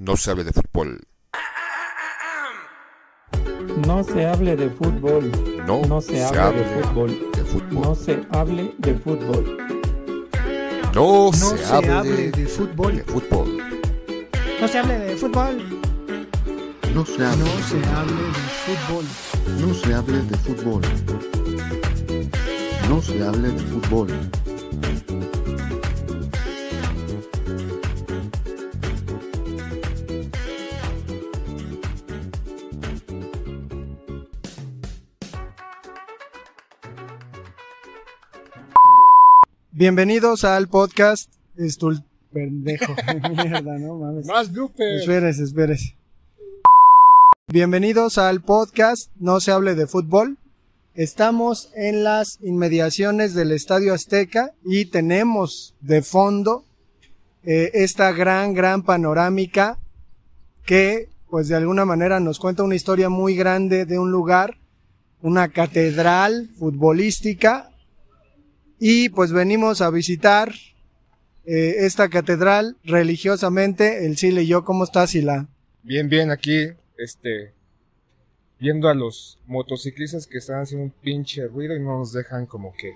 no se hable de fútbol. No se hable de fútbol. No, No se hable de fútbol. de fútbol. No se hable de fútbol. No, No se, hable, de fútbol. de fútbol. No se hable de fútbol. No se hable, No se hable de fútbol. no se hable de fútbol. No se hable de fútbol. Bienvenidos al podcast. Estul pendejo. Mierda, no mames. Más bloopers. Espérese, espérese. Bienvenidos al podcast No se hable de fútbol. Estamos en las inmediaciones del Estadio Azteca y tenemos de fondo eh, esta gran, gran panorámica que, pues de alguna manera nos cuenta una historia muy grande de un lugar, una catedral futbolística y pues venimos a visitar eh, esta catedral religiosamente. El Sile y yo, ¿cómo estás, Sila? Bien, bien, aquí, este, viendo a los motociclistas que están haciendo un pinche ruido y no nos dejan como que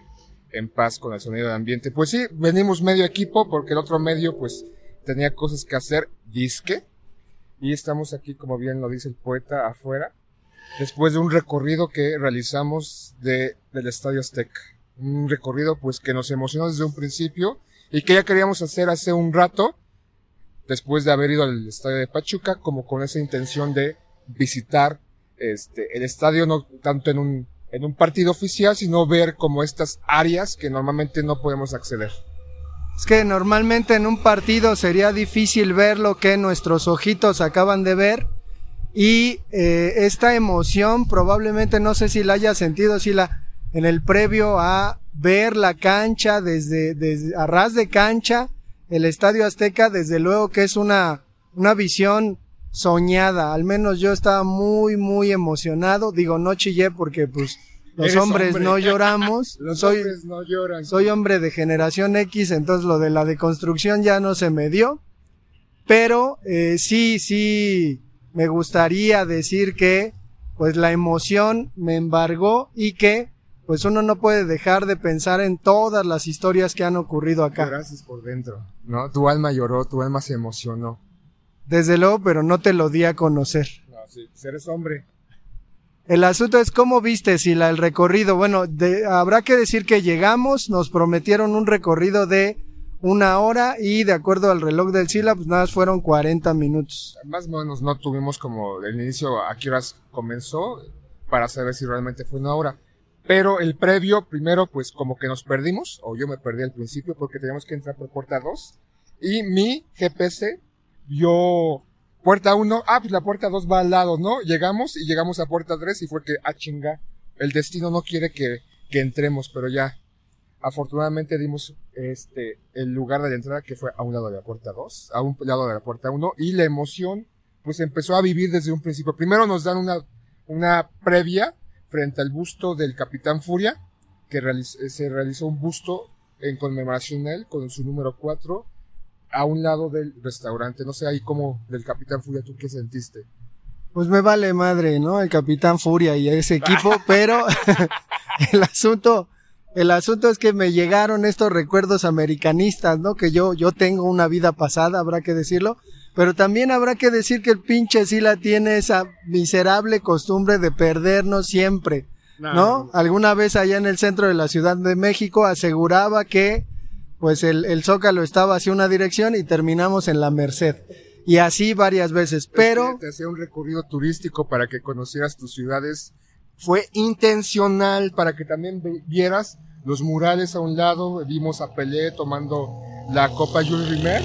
en paz con el sonido del ambiente. Pues sí, venimos medio equipo porque el otro medio pues tenía cosas que hacer, disque. Y estamos aquí, como bien lo dice el poeta, afuera, después de un recorrido que realizamos de, del Estadio Azteca. Un recorrido pues que nos emocionó desde un principio y que ya queríamos hacer hace un rato, después de haber ido al estadio de Pachuca, como con esa intención de visitar este, el estadio no tanto en un, en un partido oficial, sino ver como estas áreas que normalmente no podemos acceder. Es que normalmente en un partido sería difícil ver lo que nuestros ojitos acaban de ver y eh, esta emoción probablemente no sé si la haya sentido, si la en el previo a ver la cancha desde, desde a ras de cancha, el Estadio Azteca, desde luego que es una, una visión soñada. Al menos yo estaba muy, muy emocionado. Digo, no chillé porque pues los hombres hombre. no lloramos. soy, no lloran. soy hombre de generación X, entonces lo de la deconstrucción ya no se me dio. Pero eh, sí, sí, me gustaría decir que pues la emoción me embargó y que pues uno no puede dejar de pensar en todas las historias que han ocurrido acá. Gracias por dentro, ¿no? Tu alma lloró, tu alma se emocionó. Desde luego, pero no te lo di a conocer. No, sí, eres hombre. El asunto es cómo viste si la el recorrido. Bueno, de- habrá que decir que llegamos, nos prometieron un recorrido de una hora y de acuerdo al reloj del Sila, pues nada, más fueron 40 minutos. Más o menos no tuvimos como el inicio a qué horas comenzó para saber si realmente fue una hora. Pero el previo, primero, pues como que nos perdimos, o yo me perdí al principio porque teníamos que entrar por puerta 2. Y mi GPS vio puerta 1, ah, pues la puerta 2 va al lado, ¿no? Llegamos y llegamos a puerta 3 y fue que, ah, chinga, el destino no quiere que, que entremos, pero ya. Afortunadamente dimos este el lugar de la entrada que fue a un lado de la puerta 2, a un lado de la puerta 1 y la emoción pues empezó a vivir desde un principio. Primero nos dan una una previa frente al busto del Capitán Furia que realiz- eh, se realizó un busto en conmemoración a él con su número 4 a un lado del restaurante. No sé ahí cómo del Capitán Furia tú qué sentiste. Pues me vale madre, ¿no? El Capitán Furia y ese equipo, pero el asunto, el asunto es que me llegaron estos recuerdos americanistas, ¿no? Que yo, yo tengo una vida pasada, habrá que decirlo. Pero también habrá que decir que el pinche Sila tiene esa miserable costumbre de perdernos siempre, ¿no? Alguna vez allá en el centro de la Ciudad de México aseguraba que pues el, el Zócalo estaba hacia una dirección y terminamos en la Merced. Y así varias veces, pero... Es que te hacía un recorrido turístico para que conocieras tus ciudades. Fue intencional para que también vieras los murales a un lado. Vimos a Pelé tomando la Copa Jules Rimet,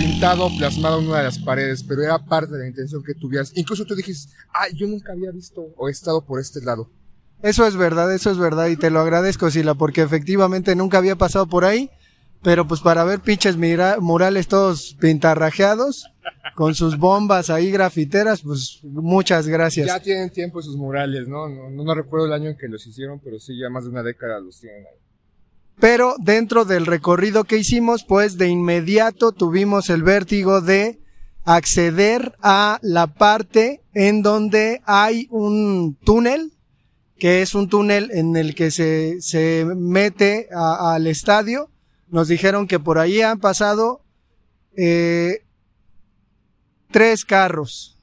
pintado, plasmado en una de las paredes, pero era parte de la intención que tuvieras. Incluso tú dijiste, ah, yo nunca había visto o he estado por este lado. Eso es verdad, eso es verdad y te lo agradezco, Sila, porque efectivamente nunca había pasado por ahí, pero pues para ver pinches murales todos pintarrajeados, con sus bombas ahí grafiteras, pues muchas gracias. Ya tienen tiempo esos murales, ¿no? No, no, no recuerdo el año en que los hicieron, pero sí, ya más de una década los tienen ahí. Pero dentro del recorrido que hicimos, pues de inmediato tuvimos el vértigo de acceder a la parte en donde hay un túnel, que es un túnel en el que se, se mete a- al estadio. Nos dijeron que por ahí han pasado eh, tres carros.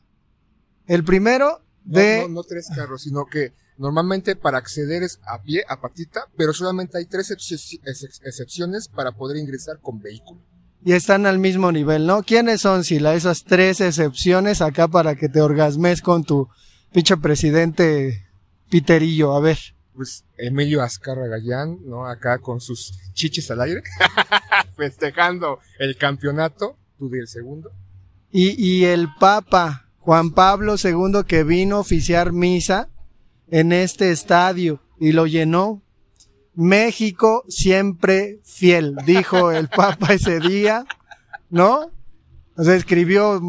El primero No, de... no, no tres carros, sino que normalmente para acceder es a pie, a patita, pero solamente hay tres excep- ex- excepciones para poder ingresar con vehículo. y están al mismo nivel, ¿no? ¿Quiénes son, Sila, esas tres excepciones acá para que te orgasmes con tu pinche presidente Piterillo? A ver. Pues Emilio Azcarra Gallán, ¿no? Acá con sus chiches al aire, festejando el campeonato, tú di el segundo. Y, y el Papa Juan Pablo II que vino a oficiar misa en este estadio y lo llenó. México siempre fiel, dijo el Papa ese día, ¿no? O sea, escribió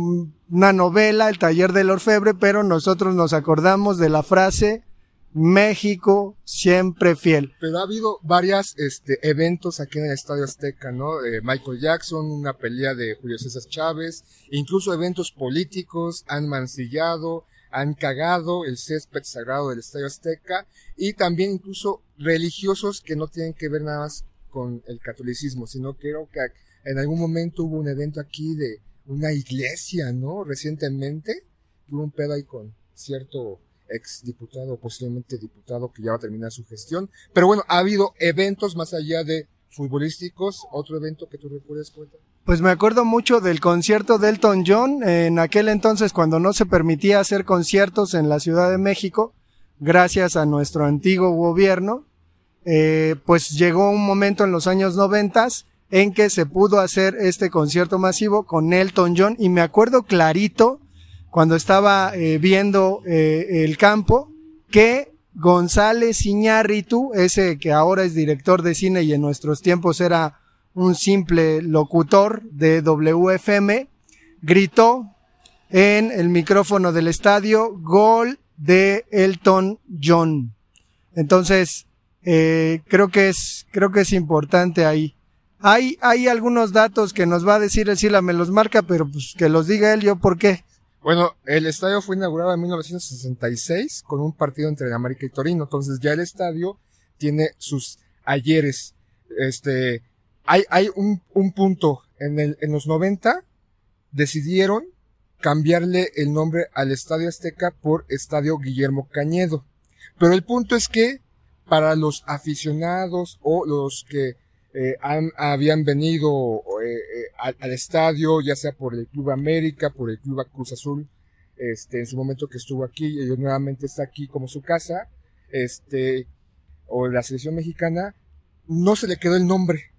una novela, El taller del orfebre, pero nosotros nos acordamos de la frase México siempre fiel. Pero ha habido varios este, eventos aquí en el Estadio Azteca, ¿no? Eh, Michael Jackson, una pelea de Julio César Chávez, incluso eventos políticos han mancillado, han cagado el césped sagrado del Estadio Azteca y también incluso religiosos que no tienen que ver nada más con el catolicismo, sino creo que en algún momento hubo un evento aquí de una iglesia, ¿no? Recientemente, hubo un pedo ahí con cierto ex diputado, posiblemente diputado que ya va a terminar su gestión. Pero bueno, ha habido eventos más allá de futbolísticos. Otro evento que tú recuerdes, cuenta. Pues me acuerdo mucho del concierto de Elton John en aquel entonces cuando no se permitía hacer conciertos en la Ciudad de México, gracias a nuestro antiguo gobierno, eh, pues llegó un momento en los años noventas en que se pudo hacer este concierto masivo con Elton John y me acuerdo clarito cuando estaba eh, viendo eh, el campo que González Iñárritu, ese que ahora es director de cine y en nuestros tiempos era un simple locutor de WFM, gritó en el micrófono del estadio gol de Elton John. Entonces, eh, creo que es, creo que es importante ahí. Hay, hay algunos datos que nos va a decir el Sila, me los marca, pero pues que los diga él, yo por qué. Bueno, el estadio fue inaugurado en 1966 con un partido entre América y Torino. Entonces ya el estadio tiene sus ayeres. Este, hay, hay un, un punto. En, el, en los 90 decidieron cambiarle el nombre al Estadio Azteca por Estadio Guillermo Cañedo. Pero el punto es que para los aficionados o los que eh, han, habían venido eh, eh, al, al, estadio, ya sea por el Club América, por el Club Cruz Azul, este, en su momento que estuvo aquí, y nuevamente está aquí como su casa, este, o la selección mexicana, no se le quedó el nombre,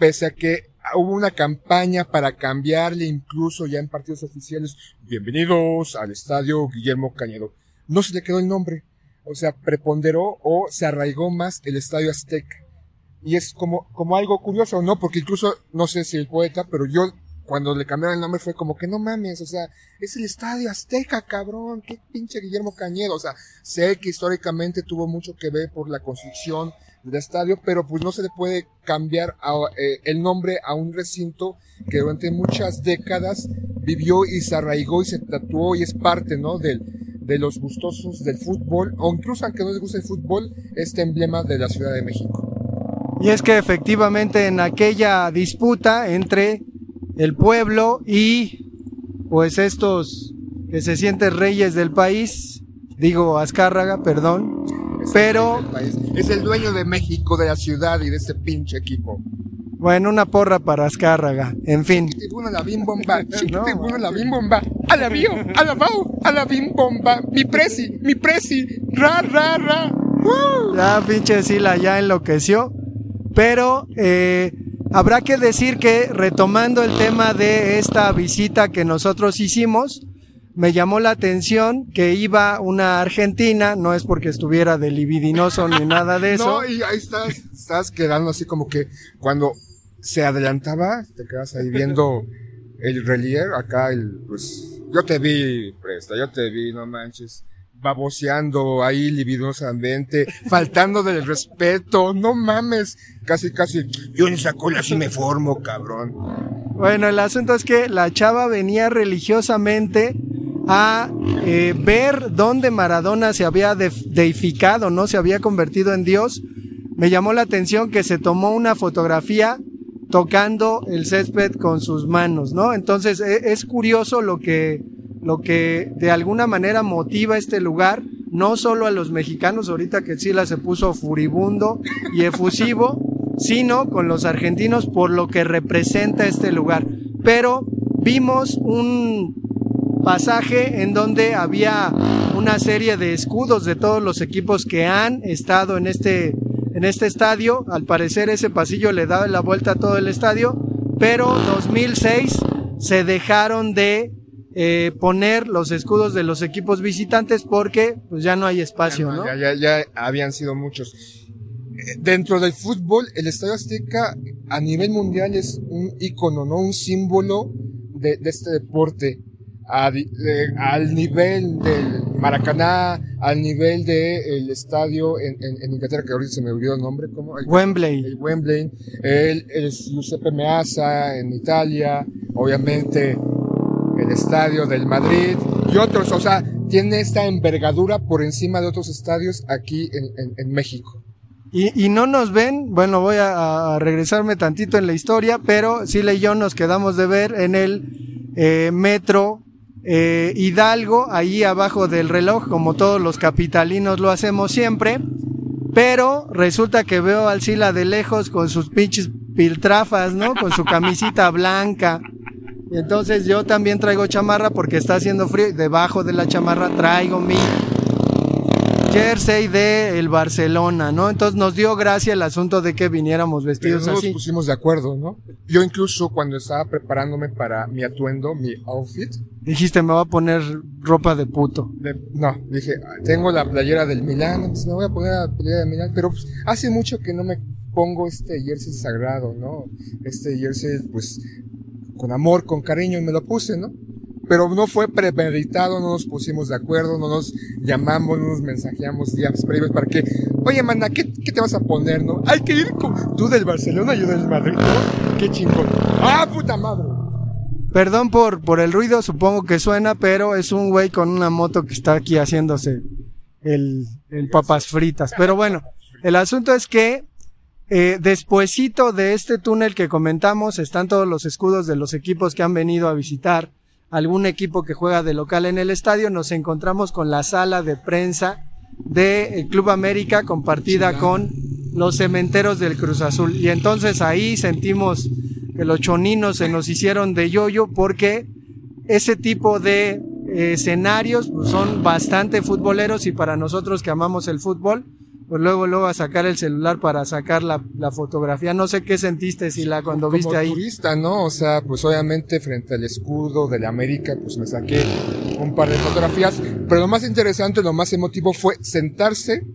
pese a que hubo una campaña para cambiarle incluso ya en partidos oficiales, bienvenidos al estadio Guillermo Cañedo. No se le quedó el nombre, o sea, preponderó o se arraigó más el estadio Azteca y es como, como algo curioso, ¿no? Porque incluso, no sé si el poeta, pero yo cuando le cambiaron el nombre fue como que no mames, o sea, es el Estadio Azteca, cabrón, qué pinche Guillermo Cañedo, o sea, sé que históricamente tuvo mucho que ver por la construcción del estadio, pero pues no se le puede cambiar eh, el nombre a un recinto que durante muchas décadas vivió y se arraigó y se tatuó y es parte, ¿no? Del, de los gustosos del fútbol, o incluso aunque no les guste el fútbol, este emblema de la Ciudad de México. Y es que efectivamente en aquella disputa entre el pueblo y pues estos que se sienten reyes del país, digo Azcárraga, perdón, es pero el es el dueño de México, de la ciudad y de este pinche equipo. Bueno, una porra para Azcárraga, en fin. Chiquitibuna la bim bomba, chiquitibuna la bim bomba, a la bio, a la bau, a la bim bomba, mi presi, mi presi, ra, ra, ra. Ya pinche Sila ya enloqueció. Pero eh, habrá que decir que retomando el tema de esta visita que nosotros hicimos, me llamó la atención que iba una argentina, no es porque estuviera de libidinoso ni nada de eso. No, y ahí estás, estás quedando así como que cuando se adelantaba, te quedas ahí viendo el relier, acá el, pues, yo te vi, presta, yo te vi, no manches. baboseando ahí libidinosamente, faltando del respeto, no mames, casi casi, yo en esa cola sí me formo, cabrón. Bueno, el asunto es que la chava venía religiosamente a eh, ver dónde Maradona se había de- deificado, ¿no? Se había convertido en Dios. Me llamó la atención que se tomó una fotografía tocando el césped con sus manos, ¿no? Entonces e- es curioso lo que, lo que de alguna manera motiva este lugar, no solo a los mexicanos, ahorita que Sila se puso furibundo y efusivo, sino con los argentinos por lo que representa este lugar. Pero vimos un pasaje en donde había una serie de escudos de todos los equipos que han estado en este en este estadio. Al parecer ese pasillo le da la vuelta a todo el estadio, pero 2006 se dejaron de eh, poner los escudos de los equipos visitantes porque pues ya no hay espacio, ¿no? Ya, ya, ya habían sido muchos. Eh, Dentro del fútbol, el Estadio Azteca a nivel mundial es un ícono, ¿no? Un símbolo de, de este deporte. A de- al nivel del Maracaná, al nivel del estadio en, en, en Inglaterra, que ahorita se me olvidó el nombre, ¿cómo? El- Wembley. el Wembley, el, el Giuseppe Meazza en Italia, obviamente el estadio del Madrid y otros, o sea, tiene esta envergadura por encima de otros estadios aquí en, en- en México. Y, y no nos ven, bueno, voy a, a regresarme tantito en la historia, pero Sila y yo nos quedamos de ver en el eh, metro eh, Hidalgo, ahí abajo del reloj, como todos los capitalinos lo hacemos siempre. Pero resulta que veo al Sila de lejos con sus pinches piltrafas, ¿no? Con su camisita blanca. Entonces yo también traigo chamarra porque está haciendo frío y debajo de la chamarra traigo mi jersey de el Barcelona, ¿no? Entonces nos dio gracia el asunto de que viniéramos Pero vestidos no nos así. pusimos de acuerdo, ¿no? Yo incluso cuando estaba preparándome para mi atuendo, mi outfit, Dijiste, me voy a poner ropa de puto. de- no, dije, "Ah, tengo la playera del Milán, entonces me voy a poner la playera del Milán, pero pues, hace mucho que no me pongo este jersey sagrado, ¿no? Este jersey, pues, con amor, con cariño, y me lo puse, ¿no? Pero no fue premeditado, no nos pusimos de acuerdo, no nos llamamos, no nos mensajeamos días previos para que, oye, mana, ¿qué, qué te vas a poner, no? Hay que ir con, tú del Barcelona, yo del Madrid, ¿no? Qué chingón. ¡Ah, puta madre! Perdón por, por el ruido, supongo que suena, pero es un güey con una moto que está aquí haciéndose el, el papas fritas. Pero bueno, el asunto es que eh, despuesito de este túnel que comentamos están todos los escudos de los equipos que han venido a visitar algún equipo que juega de local en el estadio. Nos encontramos con la sala de prensa del Club América compartida con los cementeros del Cruz Azul. Y entonces ahí sentimos que los choninos se nos hicieron de yoyo porque ese tipo de eh, escenarios pues, son bastante futboleros y para nosotros que amamos el fútbol, pues luego luego a sacar el celular para sacar la, la fotografía. No sé qué sentiste, Sila, cuando como viste ahí. turista, ¿no? O sea, pues obviamente frente al escudo de la América, pues me saqué un par de fotografías, pero lo más interesante, lo más emotivo fue sentarse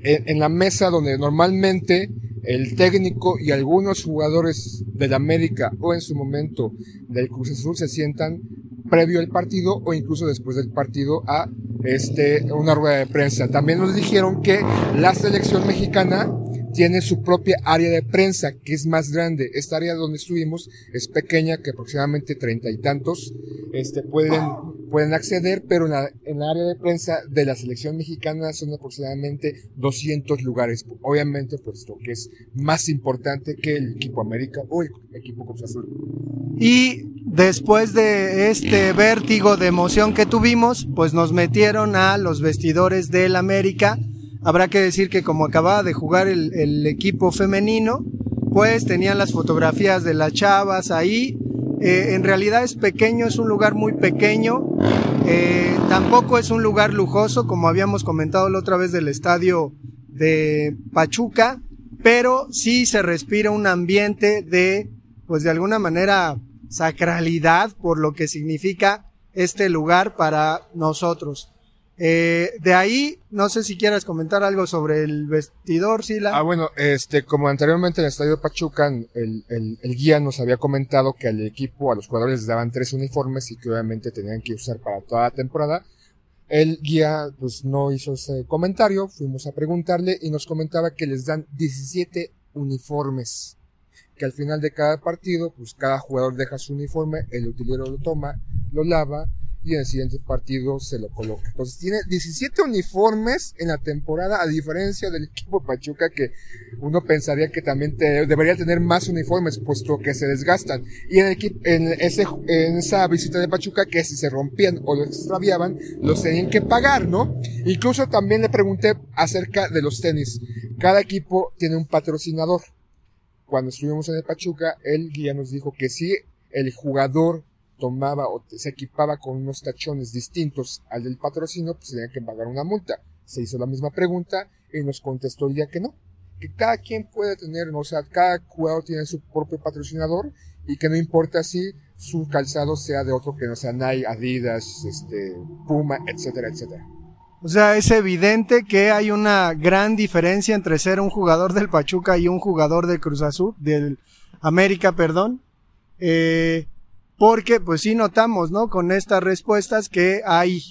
en, en la mesa donde normalmente el técnico y algunos jugadores del América o en su momento del Cruz Azul se sientan previo al partido o incluso después del partido a este una rueda de prensa. También nos dijeron que la selección mexicana tiene su propia área de prensa, que es más grande. Esta área donde estuvimos es pequeña, que aproximadamente treinta y tantos este, pueden, pueden acceder, pero en la, en la área de prensa de la selección mexicana son aproximadamente 200 lugares. Obviamente, puesto que es más importante que el equipo América o el equipo Cruz Azul. Y después de este vértigo de emoción que tuvimos, pues nos metieron a los vestidores del América. Habrá que decir que como acababa de jugar el, el equipo femenino, pues tenían las fotografías de las chavas ahí. Eh, en realidad es pequeño, es un lugar muy pequeño. Eh, tampoco es un lugar lujoso, como habíamos comentado la otra vez del estadio de Pachuca, pero sí se respira un ambiente de, pues de alguna manera, sacralidad por lo que significa este lugar para nosotros. Eh, de ahí, no sé si quieras comentar algo sobre el vestidor, Sila. Ah, bueno, este, como anteriormente en el estadio Pachuca, el, el, el guía nos había comentado que al equipo, a los jugadores les daban tres uniformes y que obviamente tenían que usar para toda la temporada. El guía pues no hizo ese comentario, fuimos a preguntarle y nos comentaba que les dan 17 uniformes. Que al final de cada partido, pues cada jugador deja su uniforme, el utilero lo toma, lo lava y en el siguiente partido se lo coloca. Entonces tiene 17 uniformes en la temporada, a diferencia del equipo Pachuca que uno pensaría que también debería tener más uniformes, puesto que se desgastan. Y en, el en, esa visita de Pachuca, que si se rompían o los extraviaban, los tenían que pagar, ¿no? Incluso también le pregunté acerca de los tenis. Cada equipo tiene un patrocinador. Cuando estuvimos en el Pachuca, el guía nos dijo que si el jugador tomaba o se equipaba con unos tachones distintos al del patrocinio, pues tenía que pagar una multa. Se hizo la misma pregunta y nos contestó día que no. Que cada quien puede tener, o sea, cada jugador tiene su propio patrocinador y que no importa si su calzado sea de otro que no sea Nike, Adidas, este, Puma, etcétera, etcétera. O sea, es evidente que hay una gran diferencia entre ser un jugador del Pachuca y un jugador del Cruz Azul, del América, perdón. Eh, porque pues sí notamos, ¿no? Con estas respuestas que hay,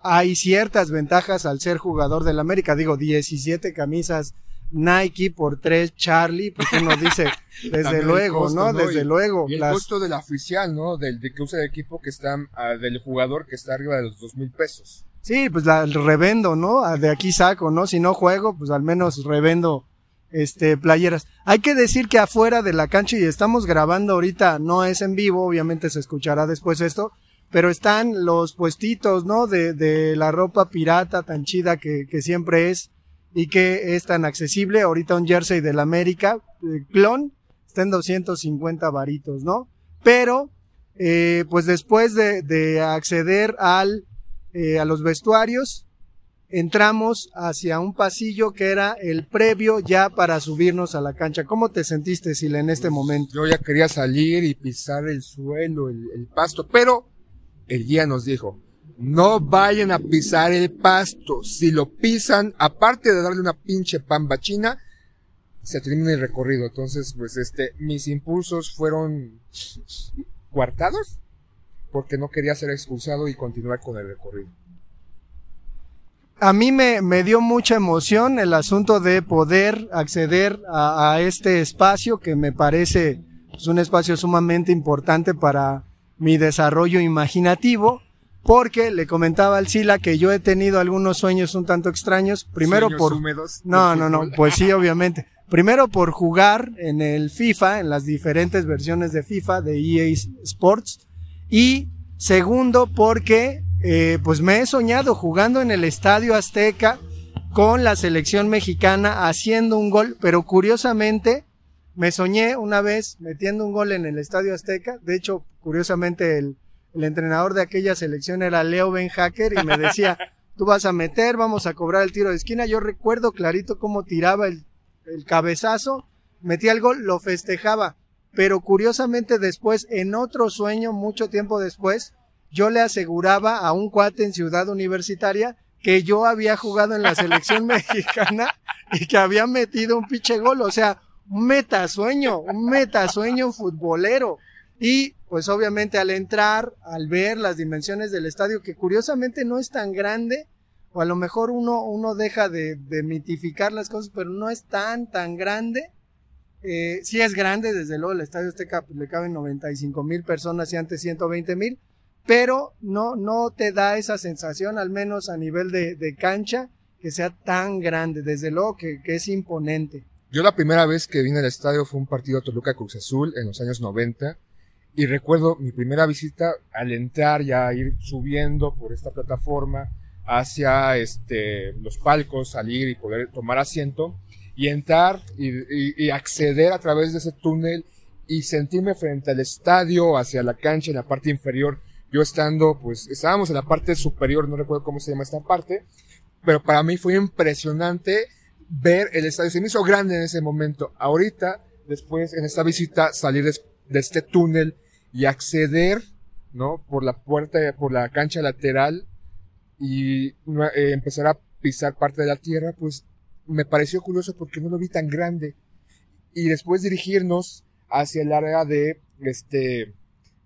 hay ciertas ventajas al ser jugador del América. Digo, 17 camisas Nike por 3 Charlie, pues uno dice, desde luego, costo, ¿no? ¿no? Desde Y- luego. Y el las- costo del oficial, ¿no? Del de que usa el equipo que está, ah, del jugador que está arriba de los dos mil pesos. Sí, pues la revendo, ¿no? Ah, De aquí saco, ¿no? Si no juego, pues al menos revendo este playeras. Hay que decir que afuera de la cancha y estamos grabando ahorita, no es en vivo, obviamente se escuchará después esto, pero están los puestitos, ¿no? De, de la ropa pirata tan chida que, que siempre es y que es tan accesible. Ahorita un jersey del América, eh, clon, está en 250 varitos, ¿no? Pero, eh, pues después de, de acceder al eh, a los vestuarios, entramos hacia un pasillo que era el previo ya para subirnos a la cancha. ¿Cómo te sentiste, Sile, en este momento? Yo ya quería salir y pisar el suelo, el, el pasto, pero el guía nos dijo, no vayan a pisar el pasto. Si lo pisan, aparte de darle una pinche pamba china, se termina el recorrido. Entonces, pues este, mis impulsos fueron coartados porque no quería ser expulsado y continuar con el recorrido. A mí me, me dio mucha emoción el asunto de poder acceder a, a este espacio que me parece pues, un espacio sumamente importante para mi desarrollo imaginativo, porque le comentaba al Sila que yo he tenido algunos sueños un tanto extraños, primero Sueños por húmedos No, no, no, pues sí, obviamente. Primero por jugar en el FIFA, en las diferentes versiones de FIFA, de EA Sports. Y segundo porque, eh, pues me he soñado jugando en el Estadio Azteca con la selección mexicana haciendo un gol, pero curiosamente me soñé una vez metiendo un gol en el Estadio Azteca. De hecho, curiosamente el, el entrenador de aquella selección era Leo Ben Hacker y me decía, tú vas a meter, vamos a cobrar el tiro de esquina. Yo recuerdo clarito cómo tiraba el, el cabezazo, metía el gol, lo festejaba. Pero curiosamente después, en otro sueño, mucho tiempo después, yo le aseguraba a un cuate en Ciudad Universitaria que yo había jugado en la selección mexicana y que había metido un pinche gol. O sea, un metasueño, un metasueño futbolero. Y pues obviamente al entrar, al ver las dimensiones del estadio, que curiosamente no es tan grande, o a lo mejor uno, uno deja de, de mitificar las cosas, pero no es tan, tan grande. Eh, sí es grande, desde luego el estadio Azteca pues, le caben 95 mil personas y antes 120 mil, pero no, no te da esa sensación, al menos a nivel de, cancha, que sea tan grande, desde luego que, es imponente. Yo la primera vez que vine al estadio fue un partido Toluca Cruz Azul en los años 90 y recuerdo mi primera visita al entrar ya ir subiendo por esta plataforma hacia este los palcos, salir y poder tomar asiento y entrar y acceder a través de ese túnel y sentirme frente al estadio, hacia la cancha en la parte inferior. Yo estando, pues, estábamos en la parte superior, no recuerdo cómo se llama esta parte, pero para mí fue impresionante ver el estadio. Se me hizo grande en ese momento. Ahorita, después, en esta visita, salir de, este túnel y acceder, ¿no? Por la puerta, por la cancha lateral y eh, empezar a pisar parte de la tierra, pues me pareció curioso porque no lo vi tan grande. Y después dirigirnos hacia el área de, este,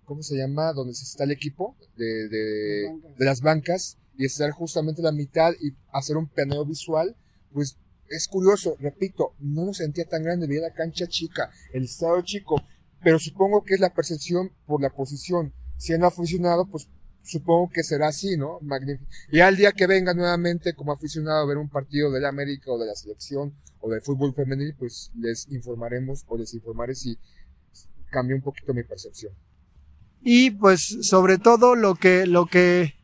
¿cómo se llama? Donde está el equipo de, de, de las bancas y estar justamente la mitad y hacer un planeo visual, pues es curioso, repito, no nos sentía tan grande, veía la cancha chica, el estado chico, pero supongo que es la percepción por la posición. Siendo aficionado, pues supongo que será así, ¿no? Magnífico. Y al día que venga nuevamente como aficionado a ver un partido de la América o de la selección o del fútbol femenil, pues les informaremos o les informaré si cambia un poquito mi percepción. Y pues sobre todo lo que, lo que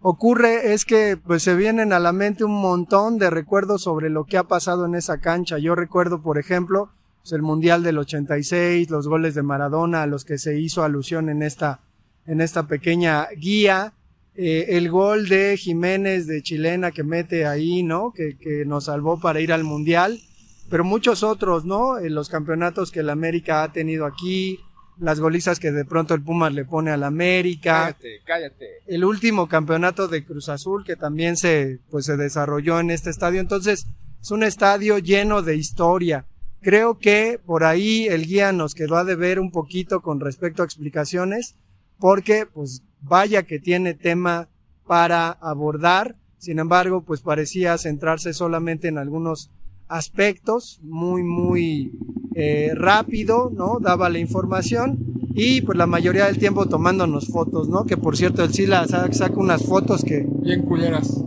ocurre es que pues se vienen a la mente un montón de recuerdos sobre lo que ha pasado en esa cancha. Yo recuerdo, por ejemplo, pues, el Mundial del 86, los goles de Maradona a los que se hizo alusión en esta, en esta pequeña guía, eh, el gol de Jiménez de Chilena que mete ahí, ¿no? Que, que nos salvó para ir al Mundial, pero muchos otros, ¿no? En los campeonatos que el América ha tenido aquí, las golizas que de pronto el Pumas le pone al América, Cállate, cállate. el último campeonato de Cruz Azul que también se, pues se desarrolló en este estadio. Entonces, es un estadio lleno de historia. Creo que por ahí el guía nos quedó a deber un poquito con respecto a explicaciones, porque pues vaya que tiene tema para abordar. Sin embargo, pues parecía centrarse solamente en algunos aspectos, muy, muy eh, rápido, ¿no? Daba la información y pues la mayoría del tiempo tomándonos fotos, ¿no? Que por cierto, el Sila sa- saca unas fotos que, Bien culeras.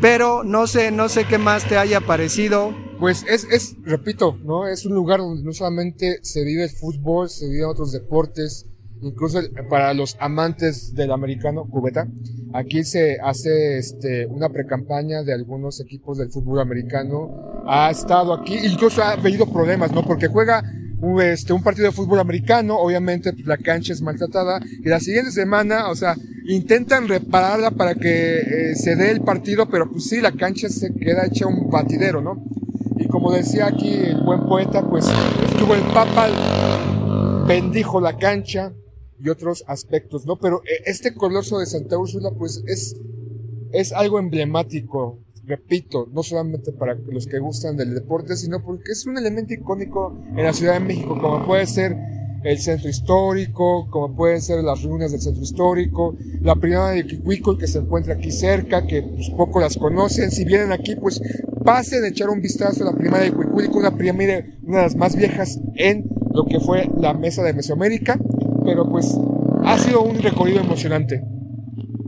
pero no sé, no sé qué más te haya parecido. Pues es, es, repito, ¿no? Es un lugar donde no solamente se vive el fútbol, se viven otros deportes, incluso para los amantes del americano, cubeta. Aquí se hace este, una precampaña de algunos equipos del fútbol americano. Ha estado aquí, incluso ha habido problemas, ¿no? Porque juega un, este, un partido de fútbol americano, obviamente pues, la cancha es maltratada, y la siguiente semana, o sea, intentan repararla para que eh, se dé el partido, pero pues sí, la cancha se queda hecha un batidero, ¿no? Y como decía aquí el buen poeta, pues estuvo el Papa, bendijo la cancha y otros aspectos, ¿no? Pero eh, este coloso de Santa Úrsula, pues es, es algo emblemático, repito, no solamente para los que gustan del deporte, sino porque es un elemento icónico en la Ciudad de México, como puede ser el centro histórico, como pueden ser las ruinas del centro histórico, la privada de Quicuico que se encuentra aquí cerca, que pues, poco las conocen, si vienen aquí pues pasen a echar un vistazo a la privada de Quicuico, una pirámide, una de las más viejas en lo que fue la mesa de Mesoamérica, pero pues ha sido un recorrido emocionante.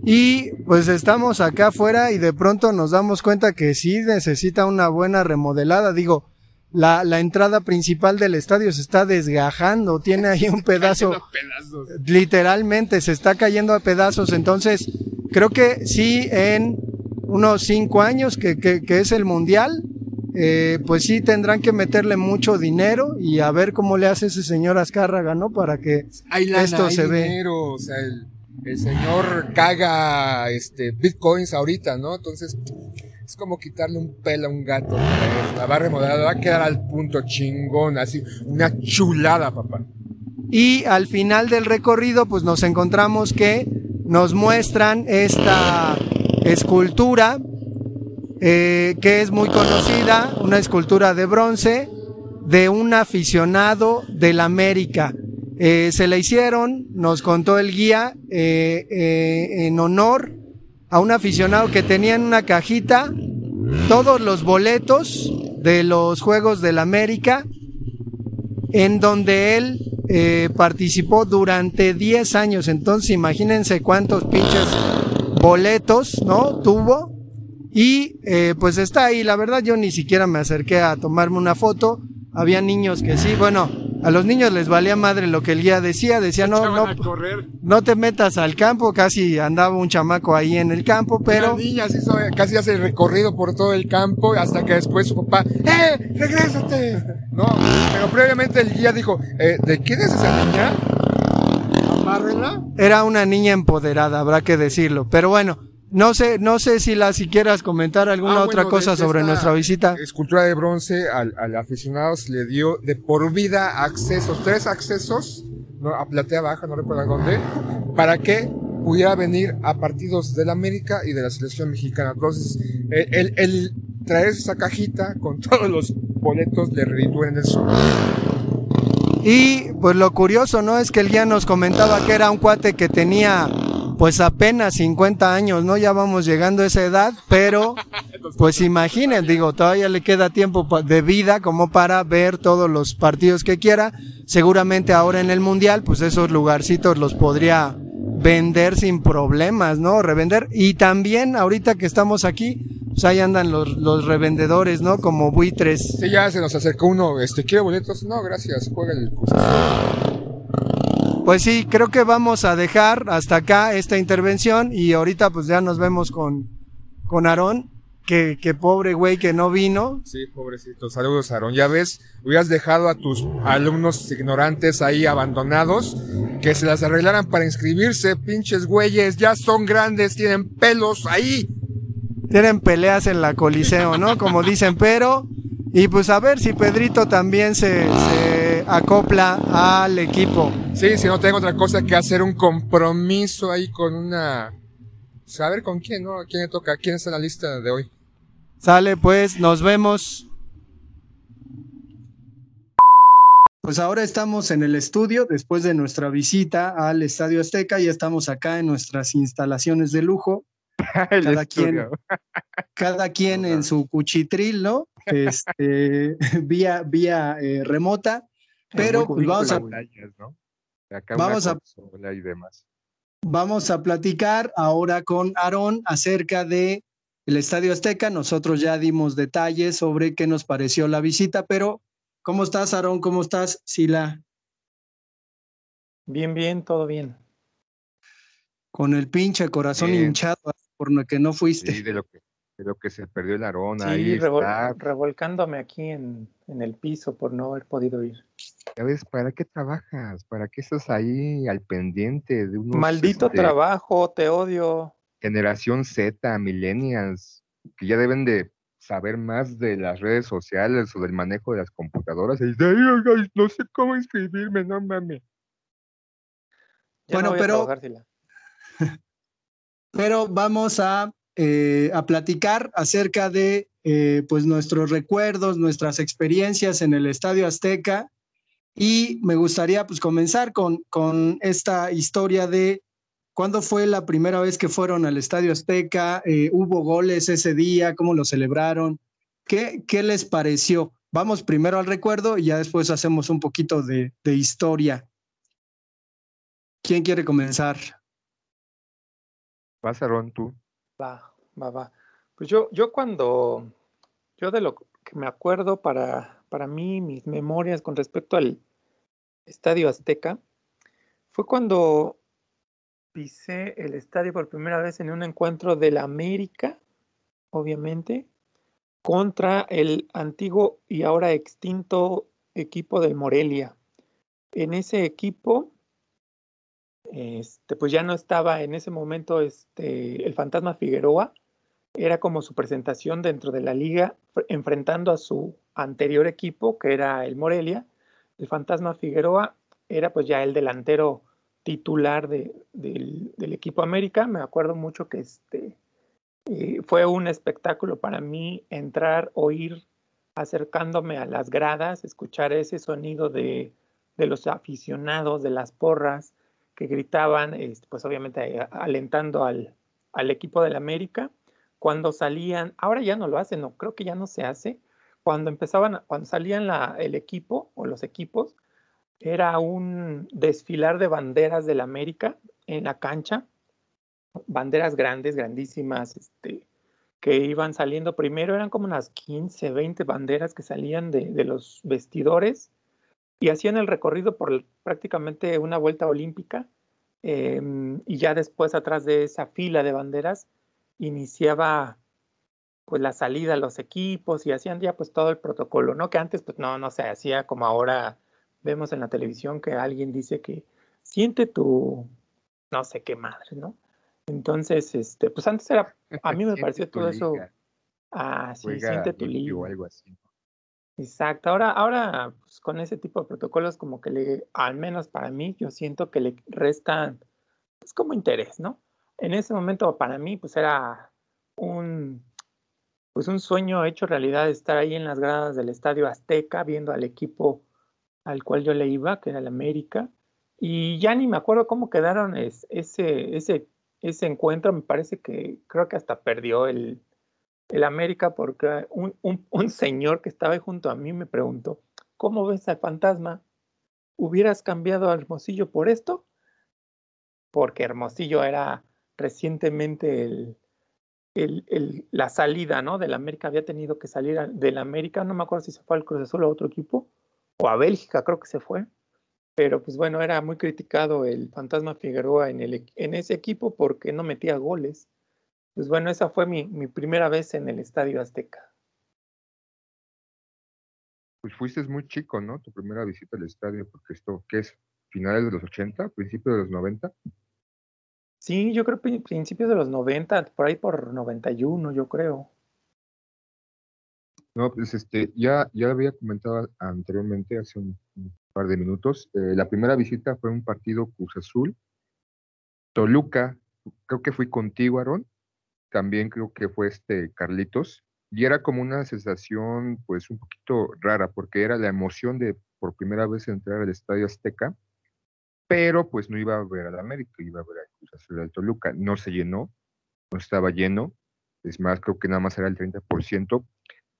Y pues estamos acá afuera y de pronto nos damos cuenta que sí necesita una buena remodelada. Digo, la, la entrada principal del estadio se está desgajando, tiene ahí un pedazo, literalmente se está cayendo a pedazos. Entonces, creo que sí en unos cinco años que, que, que es el mundial, eh, pues sí tendrán que meterle mucho dinero y a ver cómo le hace ese señor Azcárraga, ¿no? Para que Hay lana, esto hay se ve. dinero, o sea, el, el señor caga este bitcoins ahorita, ¿no? Entonces, es como quitarle un pelo a un gato. La va a remodelar, va a quedar al punto chingón, así, una chulada, papá. Y al final del recorrido, pues nos encontramos que nos muestran esta escultura eh, que es muy conocida, una escultura de bronce de un aficionado del América. Eh, se la hicieron, nos contó el guía, eh, en honor a un aficionado que tenía en una cajita todos los boletos de los Juegos del América en donde él participó durante 10 años. Entonces imagínense cuántos pinches boletos, ¿no? Tuvo. Y eh, pues está ahí. La verdad yo ni siquiera me acerqué a tomarme una foto. Había niños que sí, bueno, a los niños les valía madre lo que el guía decía. Decía, no, no, no te metas al campo. Casi andaba un chamaco ahí en el campo, pero... Una niña se hizo- casi hace el recorrido por todo el campo hasta que después su papá, ¡eh! ¡Regrésate! No, pero previamente el guía dijo, eh, ¿de quién es esa niña? Amárrenla. Era una niña empoderada, habrá que decirlo. Pero bueno, no sé, no sé si la si quieras comentar alguna Ah, otra bueno, cosa sobre nuestra visita. Escultura de bronce al, al aficionado se le dio de por vida accesos, tres accesos, no, a platea baja, no recuerdo dónde, para que pudiera venir a partidos del América y de la selección mexicana. Entonces, el, el, el traer esa cajita con todos los boletos le reditúa en eso. Y pues lo curioso, ¿no? Es que el guía nos comentaba que era un cuate que tenía pues apenas 50 años, ¿no? Ya vamos llegando a esa edad, pero pues imaginen, digo, todavía le queda tiempo de vida como para ver todos los partidos que quiera. Seguramente ahora en el Mundial, pues esos lugarcitos los podría vender sin problemas, ¿no? Revender. Y también ahorita que estamos aquí, pues ahí andan los, revendedores, ¿no? Como buitres. Sí, ya se nos acercó uno, este, ¿quiere boletos? No, gracias, juega el. Pues sí, creo que vamos a dejar hasta acá esta intervención y ahorita pues ya nos vemos con, con Aarón, que, que pobre güey que no vino. Sí, pobrecito. Saludos, Aaron. Ya ves, hubieras dejado a tus alumnos ignorantes ahí abandonados, que se las arreglaran para inscribirse, pinches güeyes, ya son grandes, tienen pelos ahí. Tienen peleas en la Coliseo, ¿no? Como dicen, pero... Y pues a ver si Pedrito también se, se acopla al equipo. Sí, si no tengo otra cosa que hacer un compromiso ahí con una... Saber con quién, ¿no? ¿A quién le toca? ¿Quién está en la lista de hoy? Sale pues, nos vemos. Pues ahora estamos en el estudio después de nuestra visita al Estadio Azteca, ya estamos acá en nuestras instalaciones de lujo. Cada quien, cada quien en su cuchitril, ¿no? Este, vía vía eh, remota, pero pues vamos a, vamos a- y demás. vamos a platicar ahora con Aarón acerca de el Estadio Azteca. Nosotros ya dimos detalles sobre qué nos pareció la visita, pero ¿cómo estás, Aarón? ¿Cómo estás, Sila? Bien, bien, todo bien. Con el pinche corazón Bien. hinchado por lo que no fuiste. Sí, de lo que, de lo que se perdió el Aarón, Sí, ahí revol- está. revolcándome aquí en, en el piso por no haber podido ir. Ya ves, ¿para qué trabajas? ¿Para qué estás ahí al pendiente de unos Maldito este, trabajo, te odio. generación Z, millennials, que ya deben de saber más de las redes sociales o del manejo de las computadoras? Y "Ay, ay, no sé cómo inscribirme, no mames. Ya Bueno, no pero- pero vamos a, eh, a platicar acerca de eh, pues nuestros recuerdos, nuestras experiencias en el Estadio Azteca y me gustaría pues comenzar con, con esta historia de cuándo fue la primera vez que fueron al Estadio Azteca, Eh, hubo goles ese día, cómo lo celebraron, ¿Qué, qué les pareció. Vamos primero al recuerdo y ya después hacemos un poquito de, de historia. ¿Quién quiere comenzar? Vas, tú. Va, va, va. Pues yo, yo cuando, yo de lo que me acuerdo para, para mí, mis memorias con respecto al Estadio Azteca, fue cuando pisé el estadio por primera vez en un encuentro de la América, obviamente, contra el antiguo y ahora extinto equipo del Morelia. En ese equipo, este, pues ya no estaba en ese momento este, el fantasma Figueroa, era como su presentación dentro de la liga, fr- enfrentando a su anterior equipo, que era el Morelia. El fantasma Figueroa era pues ya el delantero titular de- del, del equipo América. Me acuerdo mucho que este, eh, fue un espectáculo para mí entrar, oír, acercándome a las gradas, escuchar ese sonido de, de los aficionados, de las porras que gritaban, este, pues obviamente eh, alentando al, al equipo del América. Cuando salían, ahora ya no lo hacen, no, creo que ya no se hace. Cuando empezaban, cuando salían la- el equipo o los equipos, era un desfilar de banderas del América en la cancha, banderas grandes, grandísimas, este, que iban saliendo primero, eran como unas 15, 20 banderas que salían de, de los vestidores y hacían el recorrido por prácticamente una vuelta olímpica. em, y ya después, atrás de esa fila de banderas, iniciaba pues la salida a los equipos y hacían ya pues todo el protocolo, ¿no? Que antes pues no, no se hacía como ahora vemos en la televisión que alguien dice que siente tu no sé qué madre, ¿no? Entonces, este, pues antes era, a mí me pareció todo eso, liga, ah, sí, juega siente tu limpio o liga. algo así. Exacto, ahora, ahora pues, con ese tipo de protocolos como que le, al menos para mí, yo siento que le restan, pues como interés, ¿no? En ese momento para mí pues era un, pues un sueño hecho realidad estar ahí en las gradas del Estadio Azteca viendo al equipo al cual yo le iba, que era el América, y ya ni me acuerdo cómo quedaron es- ese, ese ese encuentro, me parece que creo que hasta perdió el, el América porque un, un, un señor que estaba ahí junto a mí me preguntó, ¿cómo ves al fantasma? ¿Hubieras cambiado a Hermosillo por esto? Porque Hermosillo era recientemente la salida, ¿no? Del América había tenido que salir del América, no me acuerdo si se fue al Cruz Azul a otro equipo, o a Bélgica creo que se fue, pero pues bueno, era muy criticado el Fantasma Figueroa en, el, en ese equipo porque no metía goles. Pues bueno, esa fue mi, mi primera vez en el Estadio Azteca. Pues fuiste muy chico, ¿no? Tu primera visita al estadio, porque esto, ¿qué es? ¿Finales de los 80? ¿Principios de los 90? Sí, yo creo que principios de los 90, por ahí por 91, yo creo. No, pues este, ya, ya había comentado anteriormente, hace un, par de minutos, eh, la primera visita fue un partido Cruz Azul, Toluca, creo que fui contigo, Aaron, también creo que fue este Carlitos, y era como una sensación pues un poquito rara, porque era la emoción de por primera vez entrar al Estadio Azteca, pero pues no iba a ver al América, iba a ver a Cruz Azul al Toluca, no se llenó, no estaba lleno, es más, creo que nada más era el 30%,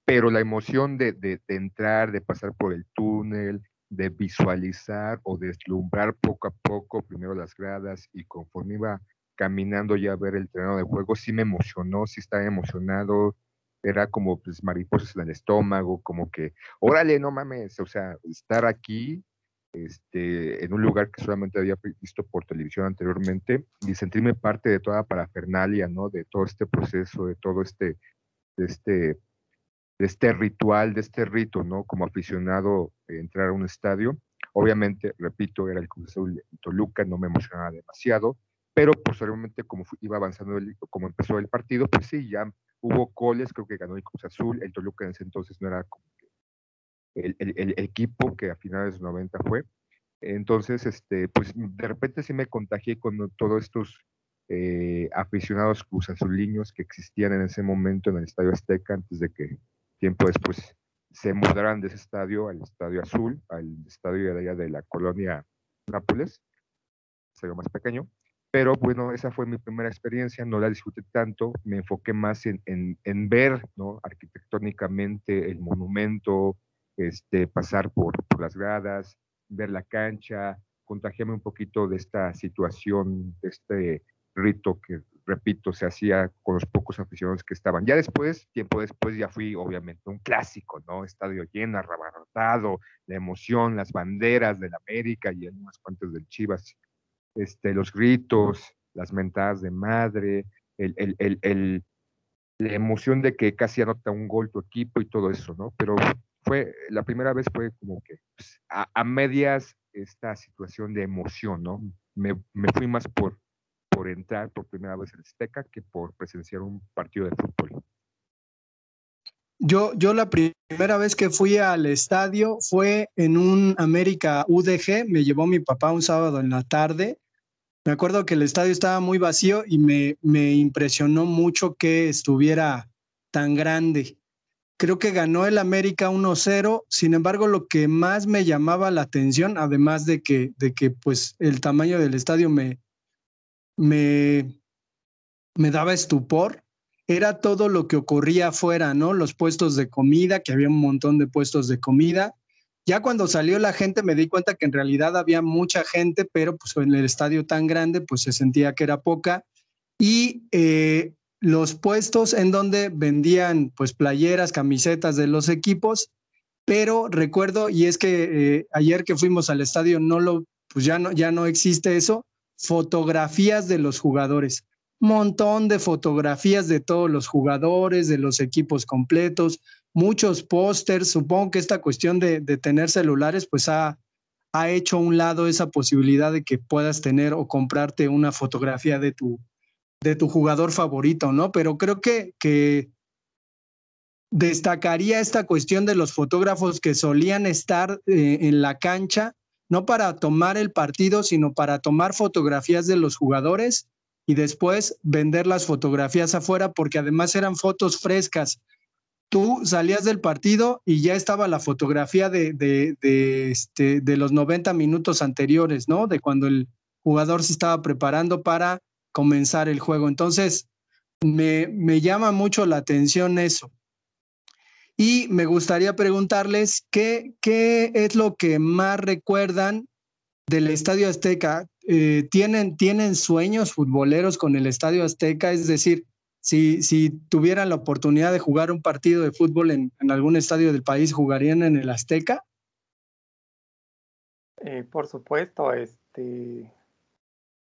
pero la emoción de, de, entrar, de pasar por el túnel, de visualizar o deslumbrar poco a poco primero las gradas y conforme iba caminando ya a ver el terreno de juego, sí me emocionó, sí estaba emocionado, era como pues mariposas en el estómago, como que, órale, no mames, o sea, estar aquí, este, en un lugar que solamente había visto por televisión anteriormente y sentirme parte de toda la parafernalia, ¿no? De todo este proceso, de todo este, este, este ritual, de este rito, ¿no? Como aficionado, eh, entrar a un estadio. Obviamente, repito, era el Cruz Azul Toluca, no me emocionaba demasiado, pero posteriormente, como iba avanzando, el, como empezó el partido, pues sí, ya hubo goles, creo que ganó el Cruz Azul, el Toluca en ese entonces no era como el, el, el, equipo que a finales de los 90 fue. Entonces, este, pues de repente sí me contagié con todos estos eh, aficionados cruzazuliños que existían en ese momento en el Estadio Azteca, antes de que tiempo después se mudaran de ese estadio al Estadio Azul, al estadio de allá de la colonia Nápoles, estadio más pequeño. Pero bueno, esa fue mi primera experiencia, no la disfruté tanto, me enfoqué más en, en, en ver ¿no? arquitectónicamente el monumento, este, pasar por, las gradas, ver la cancha, contagiarme un poquito de esta situación, de este rito que, repito, se hacía con los pocos aficionados que estaban. Ya después, tiempo después, ya fui obviamente un clásico, ¿no? Estadio lleno, abarrotado, la emoción, las banderas del América y unas cuantas del Chivas este, los gritos, las mentadas de madre, el, el, el, la emoción de que casi anota un gol tu equipo y todo eso, ¿no? Pero fue, la primera vez fue como que pues, a, medias esta situación de emoción, ¿no? Me, me, fui más por, por entrar por primera vez en Azteca que por presenciar un partido de fútbol. Yo, yo la primera vez que fui al estadio fue en un América UDG, me llevó mi papá un sábado en la tarde me acuerdo que el estadio estaba muy vacío y me, me impresionó mucho que estuviera tan grande. Creo que ganó el América 1-0, sin embargo lo que más me llamaba la atención, además de que, de que pues el tamaño del estadio me, me, me daba estupor, era todo lo que ocurría afuera, ¿no? Los puestos de comida, que había un montón de puestos de comida, ya cuando salió la gente me di cuenta que en realidad había mucha gente, pero pues en el estadio tan grande pues se sentía que era poca. Y eh, los puestos en donde vendían pues playeras, camisetas de los equipos, pero recuerdo, y es que eh, ayer que fuimos al estadio no lo, pues ya no, ya no existe eso, fotografías de los jugadores montón de fotografías de todos los jugadores, de los equipos completos, muchos pósters. Supongo que esta cuestión de, de tener celulares, pues ha, ha, hecho a un lado esa posibilidad de que puedas tener o comprarte una fotografía de tu, de tu jugador favorito, ¿no? Pero creo que, que destacaría esta cuestión de los fotógrafos que solían estar eh, en la cancha, no para tomar el partido, sino para tomar fotografías de los jugadores y después vender las fotografías afuera porque además eran fotos frescas. Tú salías del partido y ya estaba la fotografía de, de, de, este, de los 90 minutos anteriores, ¿no? De cuando el jugador se estaba preparando para comenzar el juego. Entonces, me, me llama mucho la atención eso. Y me gustaría preguntarles qué, qué es lo que más recuerdan del Estadio Azteca. Eh, ¿tienen, ¿Tienen sueños futboleros con el Estadio Azteca? Es decir, si, si tuvieran la oportunidad de jugar un partido de fútbol en, algún estadio del país, ¿jugarían en el Azteca? Eh, por supuesto, este,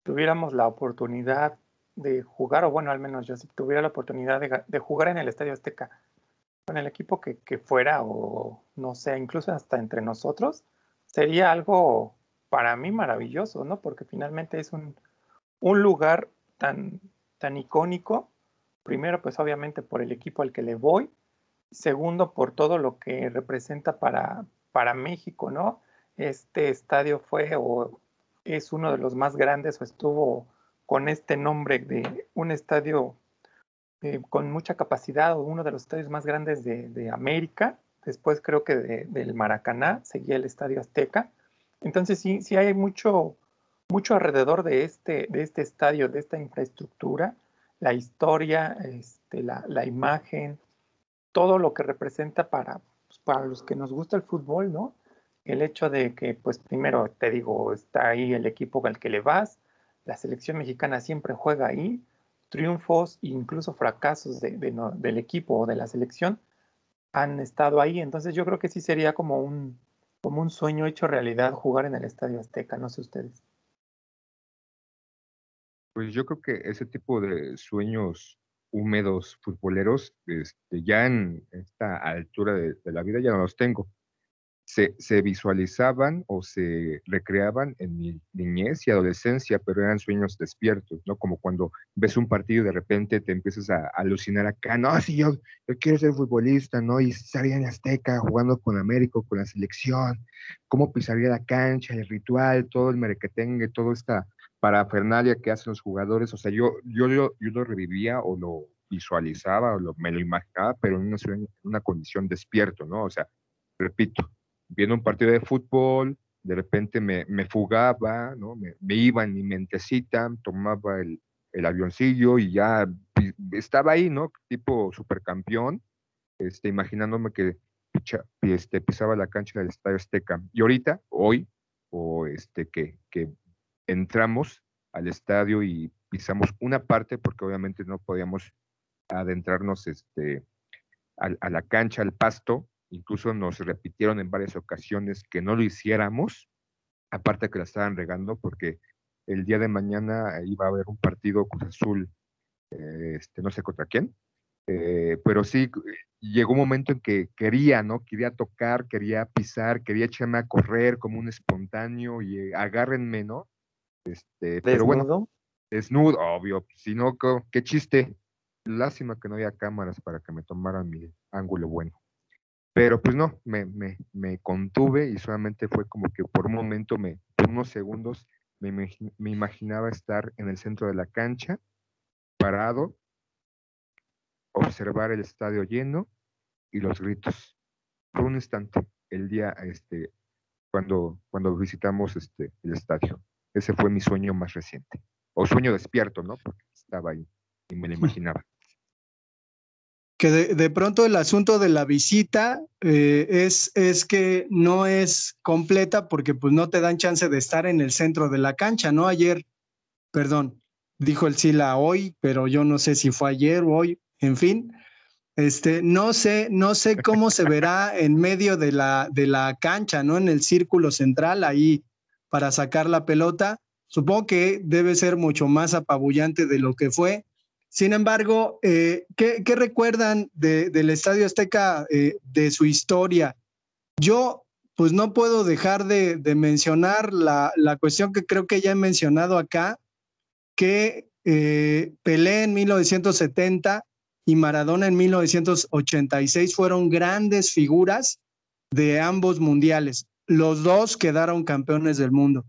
tuviéramos la oportunidad de jugar, o bueno, al menos yo si tuviera la oportunidad de, jugar en el Estadio Azteca con el equipo que, que, fuera, o no sé, incluso hasta entre nosotros, sería algo para mí maravilloso, ¿no? Porque finalmente es un, un lugar tan, tan icónico, primero pues obviamente por el equipo al que le voy, segundo por todo lo que representa para, para México, ¿no? Este estadio fue o es uno de los más grandes o estuvo con este nombre de un estadio eh, con mucha capacidad, uno de los estadios más grandes de, América. Después creo que de, del Maracaná seguía el Estadio Azteca. Entonces sí, sí hay mucho, mucho alrededor de este, de este estadio, de esta infraestructura, la historia, este, la, la imagen, todo lo que representa para, pues, para los que nos gusta el fútbol, ¿no? El hecho de que, pues primero te digo, está ahí el equipo al que le vas, la selección mexicana siempre juega ahí, triunfos e incluso fracasos del equipo o de la selección han estado ahí. Entonces yo creo que sí sería como un, como un sueño hecho realidad jugar en el Estadio Azteca, no sé ustedes. Pues yo creo que ese tipo de sueños húmedos futboleros, este, ya en esta altura de la vida ya no los tengo se, se, visualizaban o se recreaban en mi niñez y adolescencia, pero eran sueños despiertos, ¿no? Como cuando ves un partido y de repente te empiezas a, alucinar acá, no, si yo, yo quiero ser futbolista, ¿no? Y estaría en Azteca jugando con América, con la selección, cómo pisaría la cancha, el ritual, todo el merequetengue, toda esta parafernalia que hacen los jugadores, o sea, yo, yo, yo, yo lo revivía o lo visualizaba o lo, me lo imaginaba, pero en una, una condición despierto, ¿no? O sea, repito, viendo un partido de fútbol, de repente me, me fugaba, ¿no? Me, iba en mi mentecita, tomaba el, el, avioncillo y ya estaba ahí, ¿no? Tipo supercampeón, este, imaginándome que este, pisaba la cancha del Estadio Azteca. Y ahorita, hoy, o este, que, que entramos al estadio y pisamos una parte, porque obviamente no podíamos adentrarnos este, a, a la cancha, al pasto, incluso nos repitieron en varias ocasiones que no lo hiciéramos, aparte que la estaban regando, porque el día de mañana iba a haber un partido Cruz Azul, eh, este, no sé contra quién, eh, pero sí llegó un momento en que quería, ¿no? Quería tocar, quería pisar, quería echarme a correr como un espontáneo y eh, agárrenme, ¿no? Este, pero bueno, desnudo, obvio, si no, qué chiste. Lástima que no había cámaras para que me tomaran mi ángulo bueno. Pero pues no, me, me, me, contuve y solamente fue como que por un momento, me, por unos segundos, me, me, imaginaba estar en el centro de la cancha, parado, observar el estadio lleno y los gritos. Por un instante, el día este, cuando, cuando visitamos este, el estadio. Ese fue mi sueño más reciente. O sueño despierto, ¿no? Porque estaba ahí y me lo imaginaba que de, de, pronto el asunto de la visita eh, es, es que no es completa porque pues no te dan chance de estar en el centro de la cancha, ¿no? Ayer, perdón, dijo el Sila hoy, pero yo no sé si fue ayer o hoy, en fin. Este, no sé, no sé cómo se verá en medio de la, de la cancha, ¿no? En el círculo central, ahí para sacar la pelota. Supongo que debe ser mucho más apabullante de lo que fue sin embargo, eh, ¿qué, ¿qué, recuerdan de, del Estadio Azteca, eh, de su historia? Yo, pues no puedo dejar de, mencionar la, la, cuestión que creo que ya he mencionado acá, que eh, Pelé en 1970 y Maradona en 1986 fueron grandes figuras de ambos mundiales. Los dos quedaron campeones del mundo.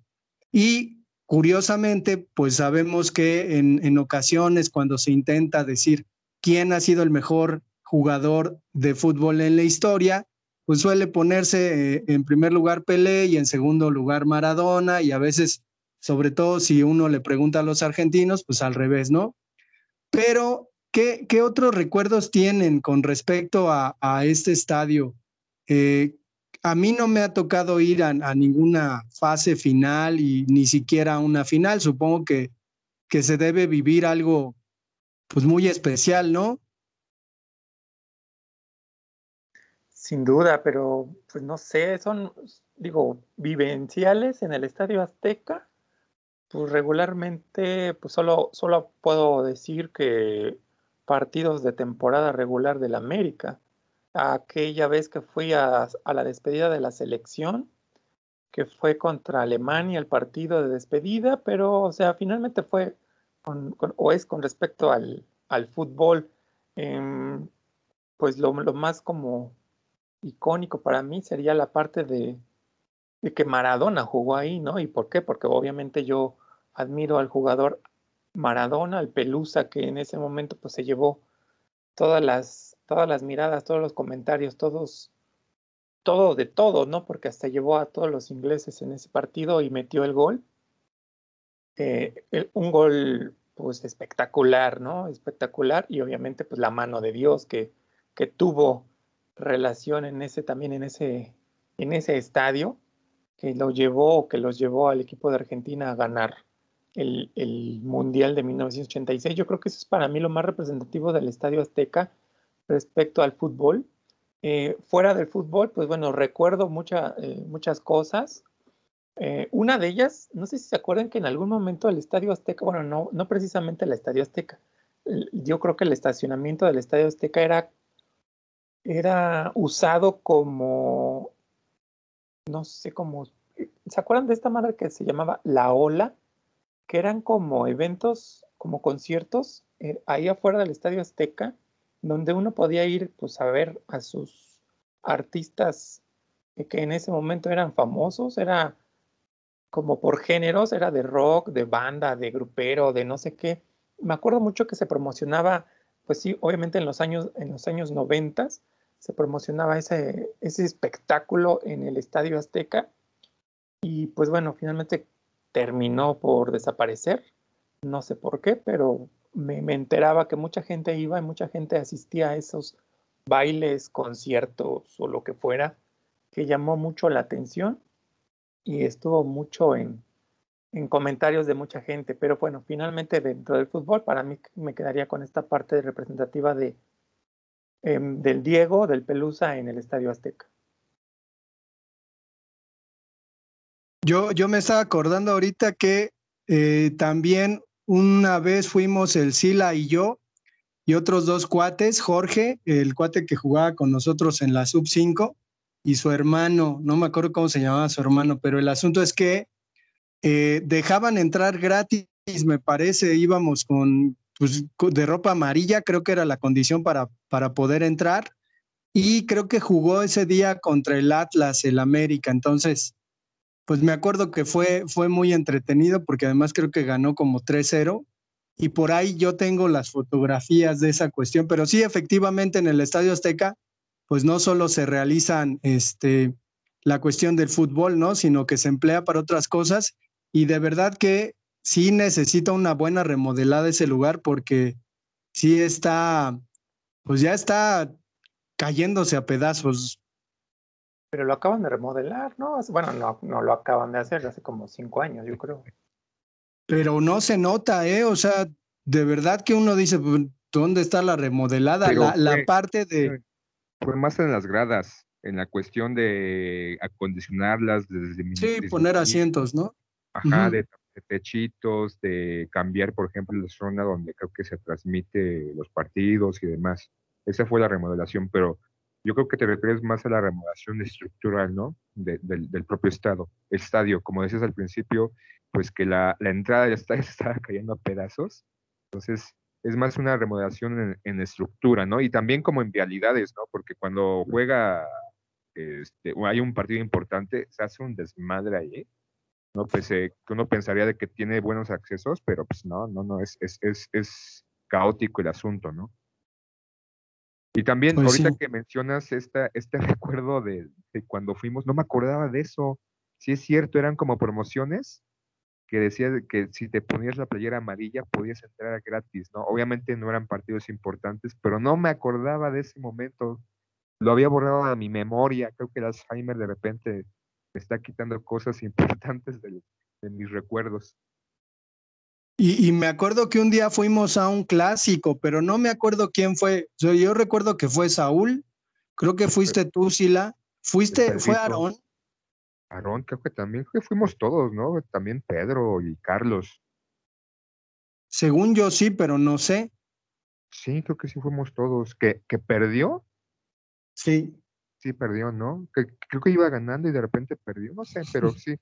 Y Curiosamente, pues sabemos que en, ocasiones cuando se intenta decir quién ha sido el mejor jugador de fútbol en la historia, pues suele ponerse eh, en primer lugar Pelé y en segundo lugar Maradona y a veces sobre todo si uno le pregunta a los argentinos, pues al revés, ¿no? Pero, ¿qué, qué otros recuerdos tienen con respecto a, a este estadio? Eh, a mí no me ha tocado ir a, ninguna fase final y ni siquiera a una final. Supongo que, que se debe vivir algo pues muy especial, ¿no? Sin duda, pero pues no sé, son, digo, vivenciales en el Estadio Azteca. Pues regularmente, pues solo, solo puedo decir que partidos de temporada regular del América. Aquella vez que fui a, a la despedida de la selección, que fue contra Alemania el partido de despedida, pero, o sea, finalmente fue con, o es con respecto al, al fútbol, eh, pues lo, lo, más como icónico para mí sería la parte de, de, que Maradona jugó ahí, ¿no? ¿Y por qué? Porque obviamente yo admiro al jugador Maradona, al Pelusa, que en ese momento pues se llevó todas las, todas las miradas, todos los comentarios, todos, todo de todo, ¿no? Porque hasta llevó a todos los ingleses en ese partido y metió el gol. Eh, un gol pues espectacular, ¿no? Espectacular y obviamente pues la mano de Dios que, que tuvo relación en ese también en ese en ese estadio que lo llevó que los llevó al equipo de Argentina a ganar el, Mundial de 1986. Yo creo que eso es para mí lo más representativo del Estadio Azteca respecto al fútbol. Eh, fuera del fútbol, pues bueno, recuerdo eh, muchas cosas. Eh, una de ellas, no sé si se acuerdan que en algún momento el Estadio Azteca, bueno, no, no precisamente el Estadio Azteca, yo creo que el estacionamiento del Estadio Azteca era era usado como, no sé cómo, ¿se acuerdan de esta madre que se llamaba La Ola? Que eran como eventos, como conciertos, eh, ahí afuera del Estadio Azteca, donde uno podía ir pues a ver a sus artistas eh, que en ese momento eran famosos, era como por géneros, era de rock, de banda, de grupero, de no sé qué. Me acuerdo mucho que se promocionaba pues sí, obviamente en los años, en los años 90 se promocionaba ese, ese espectáculo en el Estadio Azteca y pues bueno, finalmente terminó por desaparecer, no sé por qué, pero me, me enteraba que mucha gente iba y mucha gente asistía a esos bailes, conciertos o lo que fuera, que llamó mucho la atención y estuvo mucho en, en comentarios de mucha gente, pero bueno, finalmente dentro del fútbol para mí me quedaría con esta parte representativa de, eh, del Diego, del Pelusa en el Estadio Azteca. Yo, yo me estaba acordando ahorita que eh, también una vez fuimos el Sila y yo y otros dos cuates, Jorge, el cuate que jugaba con nosotros en la sub 5 y su hermano, no me acuerdo cómo se llamaba su hermano, pero el asunto es que eh, dejaban entrar gratis, me parece, íbamos con, pues, de ropa amarilla, creo que era la condición para, para poder entrar. Y creo que jugó ese día contra el Atlas, el América. Entonces, pues me acuerdo que fue, fue muy entretenido porque además creo que ganó como 3-0. Y por ahí yo tengo las fotografías de esa cuestión. Pero sí, efectivamente, en el Estadio Azteca, pues no solo se realizan este, la cuestión del fútbol, ¿no? Sino que se emplea para otras cosas y de verdad que sí necesita una buena remodelada ese lugar porque sí está, pues ya está cayéndose a pedazos. Pero lo acaban de remodelar, ¿no? Bueno, no, no lo acaban de hacer hace como cinco años, yo creo. Pero no se nota, ¿eh? O sea, de verdad que uno dice, pues, ¿dónde está la remodelada? la, fue, la parte de... Fue más en las gradas, en la cuestión de acondicionarlas desde... Sí, desde poner asientos, ¿no? Ajá, uh -huh. de, de, techitos, de cambiar, por ejemplo, la zona donde creo que se transmite los partidos y demás. Esa fue la remodelación, pero yo creo que te refieres más a la remodelación estructural, ¿no? De, del, del, propio estado, estadio. Como decías al principio, pues que la, la entrada del estadio estaba cayendo a pedazos. Entonces, es más una remodelación en, en, estructura, ¿no? Y también como en vialidades, ¿no? Porque cuando juega, este, o hay un partido importante, se hace un desmadre ahí no pues eh, uno pensaría de que tiene buenos accesos pero pues no no no es es es, es caótico el asunto no y también pues ahorita sí. que mencionas esta este recuerdo de, de, cuando fuimos no me acordaba de eso sí es cierto eran como promociones que decía de que si te ponías la playera amarilla podías entrar gratis, ¿no? Obviamente no eran partidos importantes, pero no me acordaba de ese momento. Lo había borrado de mi memoria. Creo que el Alzheimer de repente me está quitando cosas importantes de, de mis recuerdos. Y, y me acuerdo que un día fuimos a un clásico, pero no me acuerdo quién fue. Yo, yo recuerdo que fue Saúl, creo que fuiste tú, Sila. Fuiste, fue Pedrito. Aarón. Aarón, creo que también que fuimos todos, ¿no? También Pedro y Carlos. Según yo sí, pero no sé. Sí, creo que sí fuimos todos. ¿Que, que perdió? Sí. Sí, perdió, ¿no? Que, creo que iba ganando y de repente perdió. No sé, pero sí.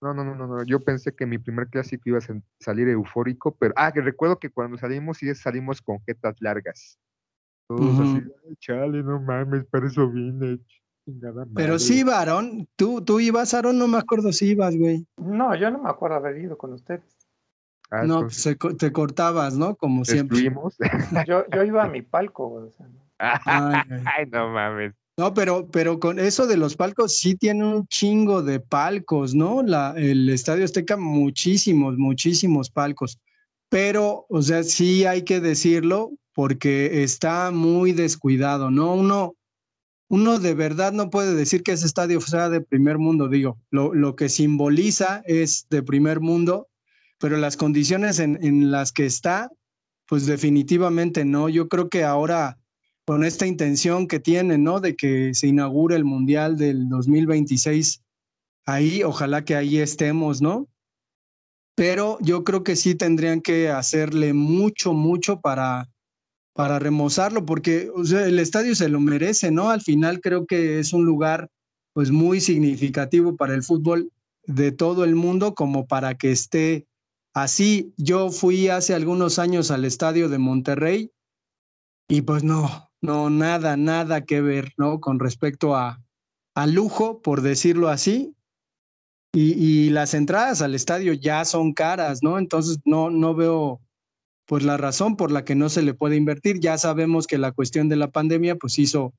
No, no, no, no, no. Yo pensé que mi primer clásico iba a salir eufórico, pero. Ah, que recuerdo que cuando salimos, sí salimos con jetas largas. Todos así, Ujú. "Ay, chale, no mames, para eso vine. chingada Pero madre". sí iba Aarón. Tú, tú ibas, Aarón, no me acuerdo si ibas, güey. No, yo no me acuerdo haber ido con ustedes. Ah, No, pues se co- te cortabas, ¿no? Como siempre. Yo, yo iba a mi palco, güey, o sea, ¿no? Ay, ay. Ay, no mames. No, pero, pero con eso de los palcos, sí tiene un chingo de palcos, ¿no? El Estadio Azteca, muchísimos, muchísimos palcos. Pero, o sea, sí hay que decirlo porque está muy descuidado, ¿no? Uno, uno de verdad no puede decir que ese estadio sea de primer mundo, digo, lo, que simboliza es de primer mundo, pero las condiciones en las que está, pues definitivamente no. Yo creo que ahora con esta intención que tienen, ¿no? De que se inaugure el Mundial del 2026. Ahí, ojalá que ahí estemos, ¿no? Pero yo creo que sí tendrían que hacerle mucho, mucho para, para remozarlo, porque el estadio se lo merece, ¿no? Al final creo que es un lugar pues muy significativo para el fútbol de todo el mundo como para que esté así. Yo fui hace algunos años al estadio de Monterrey y pues no, no, nada, nada que ver, ¿no? Con respecto a, a lujo, por decirlo así. Y, y las entradas al estadio ya son caras, ¿no? Entonces no, no veo pues la razón por la que no se le puede invertir. Ya sabemos que la cuestión de la pandemia pues hizo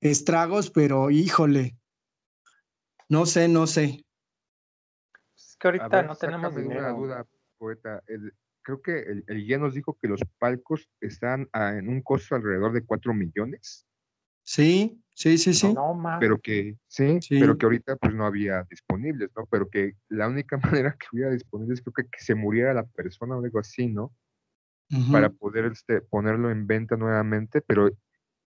estragos, pero híjole, no sé, no sé. Es que ahorita ver, no tenemos sácame una dinero. duda, poeta. El- creo que el, el guía nos dijo que los palcos están a- en un costo alrededor de 4 millones, Sí, sí, sí, sí. No pero que sí, Sí. pero que ahorita pues no había disponibles, ¿no? Pero que la única manera que hubiera disponibles creo que, que se muriera la persona o algo así, ¿no? Para poder este, ponerlo en venta nuevamente, pero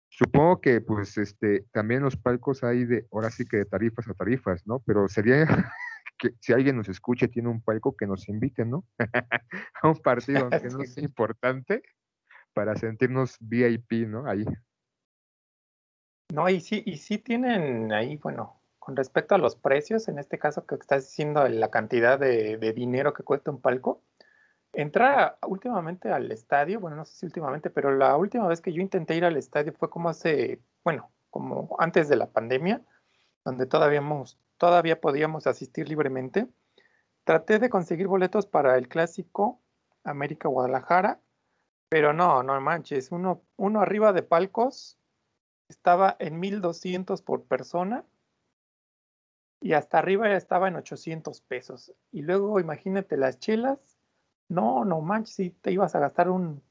supongo que pues este también los palcos hay de, ahora sí que de tarifas a tarifas, ¿no? Pero sería que si alguien nos escucha tiene un palco que nos invite, ¿no? a un partido, aunque no sea importante, para sentirnos VIP, ¿no? Ahí. No, y sí, y sí tienen ahí, bueno, con respecto a los precios, en este caso que estás diciendo la cantidad de, de dinero que cuesta un palco, entrar últimamente al estadio, bueno, no sé si últimamente, pero la última vez que yo intenté ir al estadio fue como hace, bueno, como antes de la pandemia, donde todavía, hemos- todavía podíamos asistir libremente. Traté de conseguir boletos para el clásico América Guadalajara, pero no, no manches, uno, uno arriba de palcos estaba en 1200 por persona y hasta arriba ya estaba en 800 pesos. Y luego imagínate las chelas, no, no manches, si te ibas a gastar un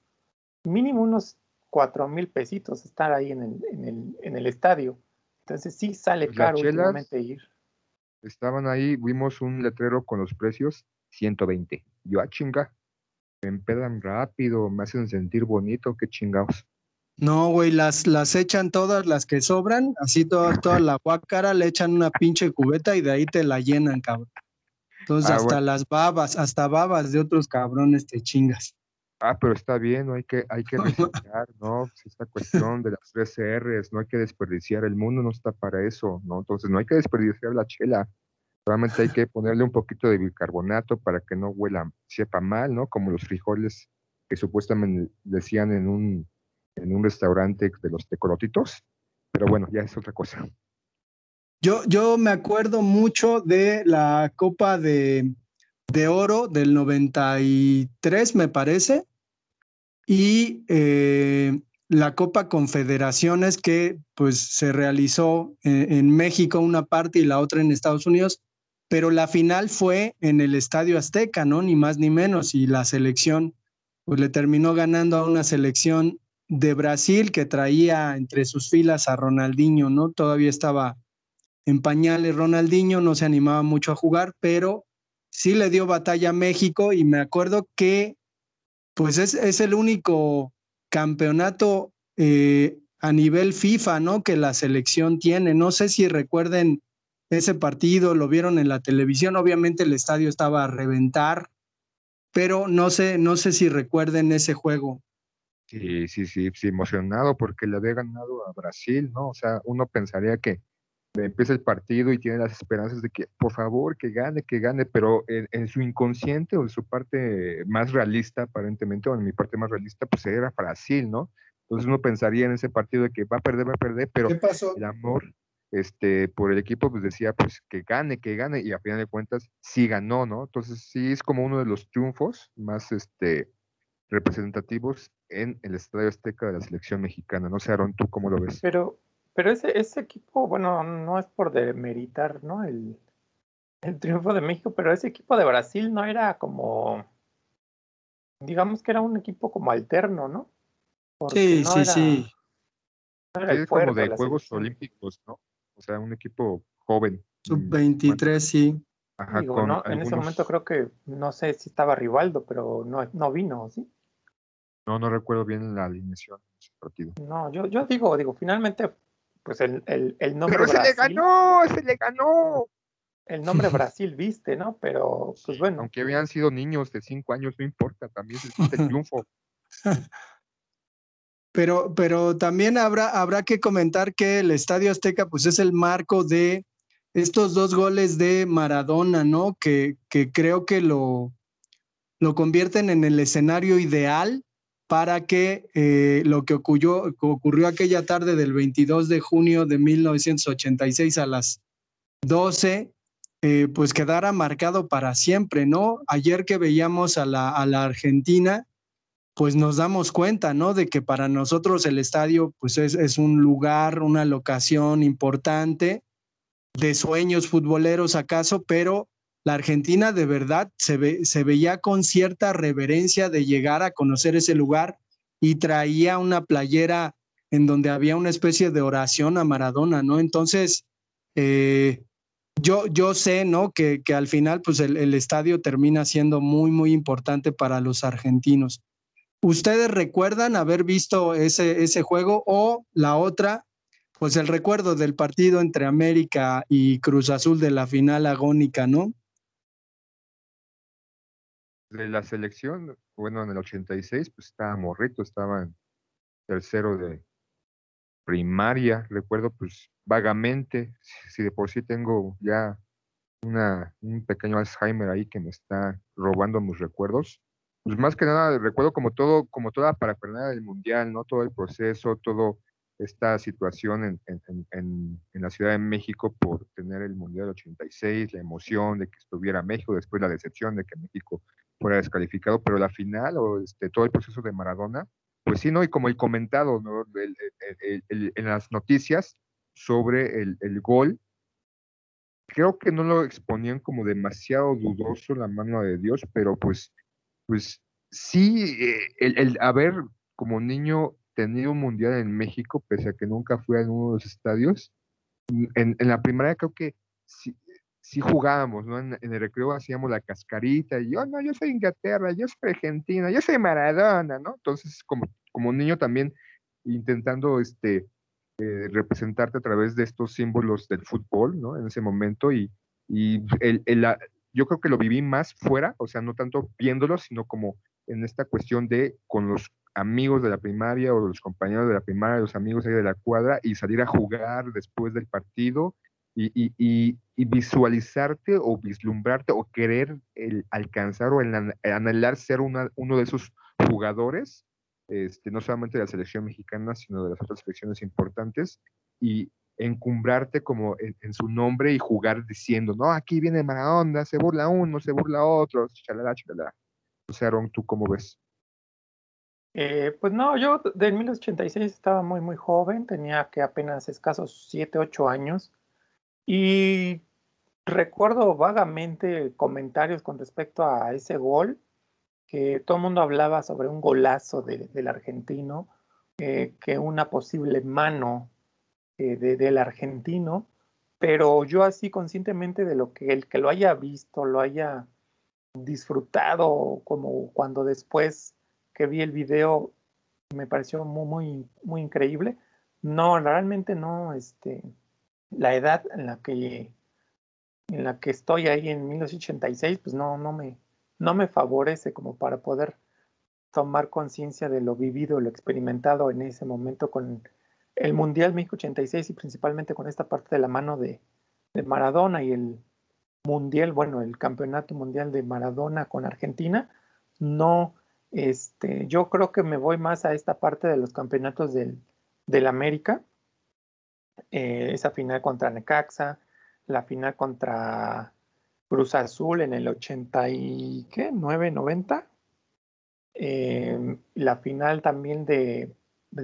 mínimo unos 4 mil pesitos estar ahí en el, en el, en el estadio. Entonces sí sale Pues caro chelas- últimamente ir. Estaban ahí, vimos un letrero con los precios, 120. Yo, ah, chinga, me empedan rápido, me hacen sentir bonito, qué chingados. No, güey, las, las echan todas las que sobran, así toda, toda la guácara, le echan una pinche cubeta y de ahí te la llenan, cabrón. Entonces, Ah, hasta bueno. las babas, hasta babas de otros cabrones te chingas. Ah, pero está bien, no hay que, hay que reciclar, ¿no? Pues esta cuestión de las tres R's, no hay que desperdiciar, el mundo no está para eso, ¿no? Entonces no hay que desperdiciar la chela, solamente hay que ponerle un poquito de bicarbonato para que no huela, sepa mal, ¿no? Como los frijoles que supuestamente decían en un, en un restaurante de los tecolotitos, pero bueno, ya es otra cosa. Yo, yo me acuerdo mucho de la Copa de, de Oro del 93, me parece, y eh, la Copa Confederaciones que pues se realizó en, en México una parte y la otra en Estados Unidos, pero la final fue en el Estadio Azteca, ¿no? Ni más ni menos, y la selección, pues le terminó ganando a una selección de Brasil que traía entre sus filas a Ronaldinho, ¿no? Todavía estaba en pañales Ronaldinho, no se animaba mucho a jugar, pero sí le dio batalla a México y me acuerdo que pues es, es el único campeonato eh, a nivel FIFA, ¿no? Que la selección tiene. No sé si recuerden ese partido, lo vieron en la televisión, obviamente el estadio estaba a reventar, pero no sé, no sé si recuerden ese juego. Sí, sí, sí, sí, emocionado porque le había ganado a Brasil, ¿no? O sea, uno pensaría que empieza el partido y tiene las esperanzas de que, por favor, que gane, que gane, pero en, su inconsciente o en su parte más realista, aparentemente, o en mi parte más realista, pues era Brasil, ¿no? Entonces uno pensaría en ese partido de que va a perder, va a perder, pero el amor este, por el equipo, pues decía, pues que gane, que gane, y a final de cuentas sí ganó, ¿no? Entonces sí es como uno de los triunfos más, este, representativos en el Estadio Azteca de la selección mexicana. No sé, Aaron, ¿tú cómo lo ves? Pero, pero ese, ese equipo, bueno, no es por demeritar, ¿no? El, el triunfo de México, pero ese equipo de Brasil no era como, digamos que era un equipo como alterno, ¿no? sí, sí, sí. es como de Juegos Olímpicos, ¿no? O sea, un equipo joven. Sub-23, sí. Ajá, En ese momento creo que, no sé si estaba Rivaldo, pero no, no vino, ¿sí? No, no recuerdo bien la alineación de ese partido. No, yo, yo digo, digo, finalmente, pues el, el, el nombre Pero se le ganó, se le ganó. El nombre Brasil, viste, ¿no? Pero, pues bueno. Aunque habían sido niños de cinco años, no importa, también es el triunfo. Pero, pero también habrá, habrá que comentar que el Estadio Azteca, pues es el marco de estos dos goles de Maradona, ¿no? Que, que creo que lo, lo convierten en el escenario ideal para que eh, lo que ocurrió, ocurrió aquella tarde del 22 de junio de 1986 a las 12, eh, pues quedara marcado para siempre, ¿no? Ayer que veíamos a la, a la Argentina, pues nos damos cuenta, ¿no? De que para nosotros el estadio, pues es, es un lugar, una locación importante de sueños futboleros acaso, pero la Argentina de verdad se, ve, se veía con cierta reverencia de llegar a conocer ese lugar y traía una playera en donde había una especie de oración a Maradona, ¿no? Entonces, eh, yo, yo sé, ¿no? Que, que al final, pues el, el, estadio termina siendo muy, muy importante para los argentinos. ¿Ustedes recuerdan haber visto ese, ese juego o la otra, pues el recuerdo del partido entre América y Cruz Azul de la final agónica, ¿no? De la selección, bueno, en el 86, pues estaba morrito, estaba en tercero de primaria, recuerdo pues vagamente, si de por sí tengo ya una, un pequeño Alzheimer ahí que me está robando mis recuerdos, pues más que nada recuerdo como todo, como toda parafernalia del mundial, ¿no? Todo el proceso, todo esta situación en, en, en, en, la Ciudad de México por tener el Mundial 86, la emoción de que estuviera México, después la decepción de que México fuera descalificado, pero la final o este, todo el proceso de Maradona, pues sí, ¿no? Y como el comentado ¿no? en las noticias sobre el, el, gol, creo que no lo exponían como demasiado dudoso la mano de Dios, pero pues, pues sí, eh, el, el haber como niño tenido un mundial en México, pese a que nunca fui a uno de los estadios, en, en la primaria creo que sí, sí jugábamos, ¿no? En, el recreo hacíamos la cascarita y yo, no, yo soy Inglaterra, yo soy Argentina, yo soy Maradona, ¿no? Entonces, como, como niño también intentando este, eh, representarte a través de estos símbolos del fútbol, ¿no? En ese momento y, y el, el, la, yo creo que lo viví más fuera, o sea, no tanto viéndolo, sino como en esta cuestión de con los amigos de la primaria o los compañeros de la primaria, los amigos ahí de la cuadra y salir a jugar después del partido y, y, y, visualizarte o vislumbrarte o querer el alcanzar o el, anhelar ser una, uno de esos jugadores, este, no solamente de la selección mexicana, sino de las otras selecciones importantes, y encumbrarte como en, su nombre y jugar diciendo, no, aquí viene Maradona, se burla uno, se burla otro, chalala, chalala. O sea, Aaron, ¿tú cómo ves? Eh, pues no, yo de 1986 estaba muy, muy joven, tenía que apenas escasos 7, 8 años. Y recuerdo vagamente comentarios con respecto a ese gol, que todo el mundo hablaba sobre un golazo del argentino, eh, que una posible mano eh, del argentino, pero yo así conscientemente de lo que el que lo haya visto, lo haya disfrutado, como cuando después que vi el video me pareció muy, muy, muy increíble. No, realmente no, este, la edad en la que en la que estoy ahí en 1986, pues no, no me, no me favorece como para poder tomar conciencia de lo vivido, lo experimentado en ese momento con el Mundial México 86 y principalmente con esta parte de la mano de, de Maradona y el Mundial, bueno, el Campeonato Mundial de Maradona con Argentina, no, este, yo creo que me voy más a esta parte de los campeonatos del, del América, eh, esa final contra Necaxa, la final contra Cruz Azul en el 80 y ¿qué? 9, 90. Eh, la final también de,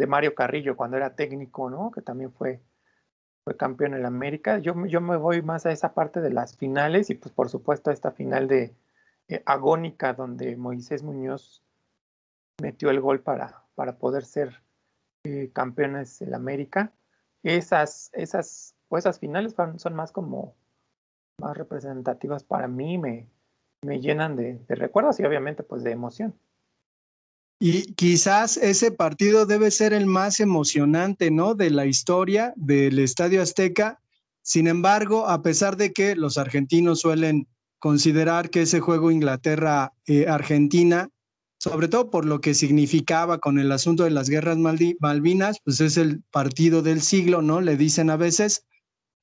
Mario Carrillo cuando era técnico, ¿no? Que también fue, campeón en América. Yo, yo me voy más a esa parte de las finales y pues por supuesto a esta final de eh, agónica donde Moisés Muñoz metió el gol para, para poder ser eh, campeones en América. Esas, esas pues esas finales son, más como más representativas para mí, me, me llenan de, recuerdos y obviamente pues de emoción. Y quizás ese partido debe ser el más emocionante, ¿no? De la historia del Estadio Azteca. Sin embargo, a pesar de que los argentinos suelen considerar que ese juego Inglaterra-Argentina, sobre todo por lo que significaba con el asunto de las guerras Malvinas, pues es el partido del siglo, ¿no? Le dicen a veces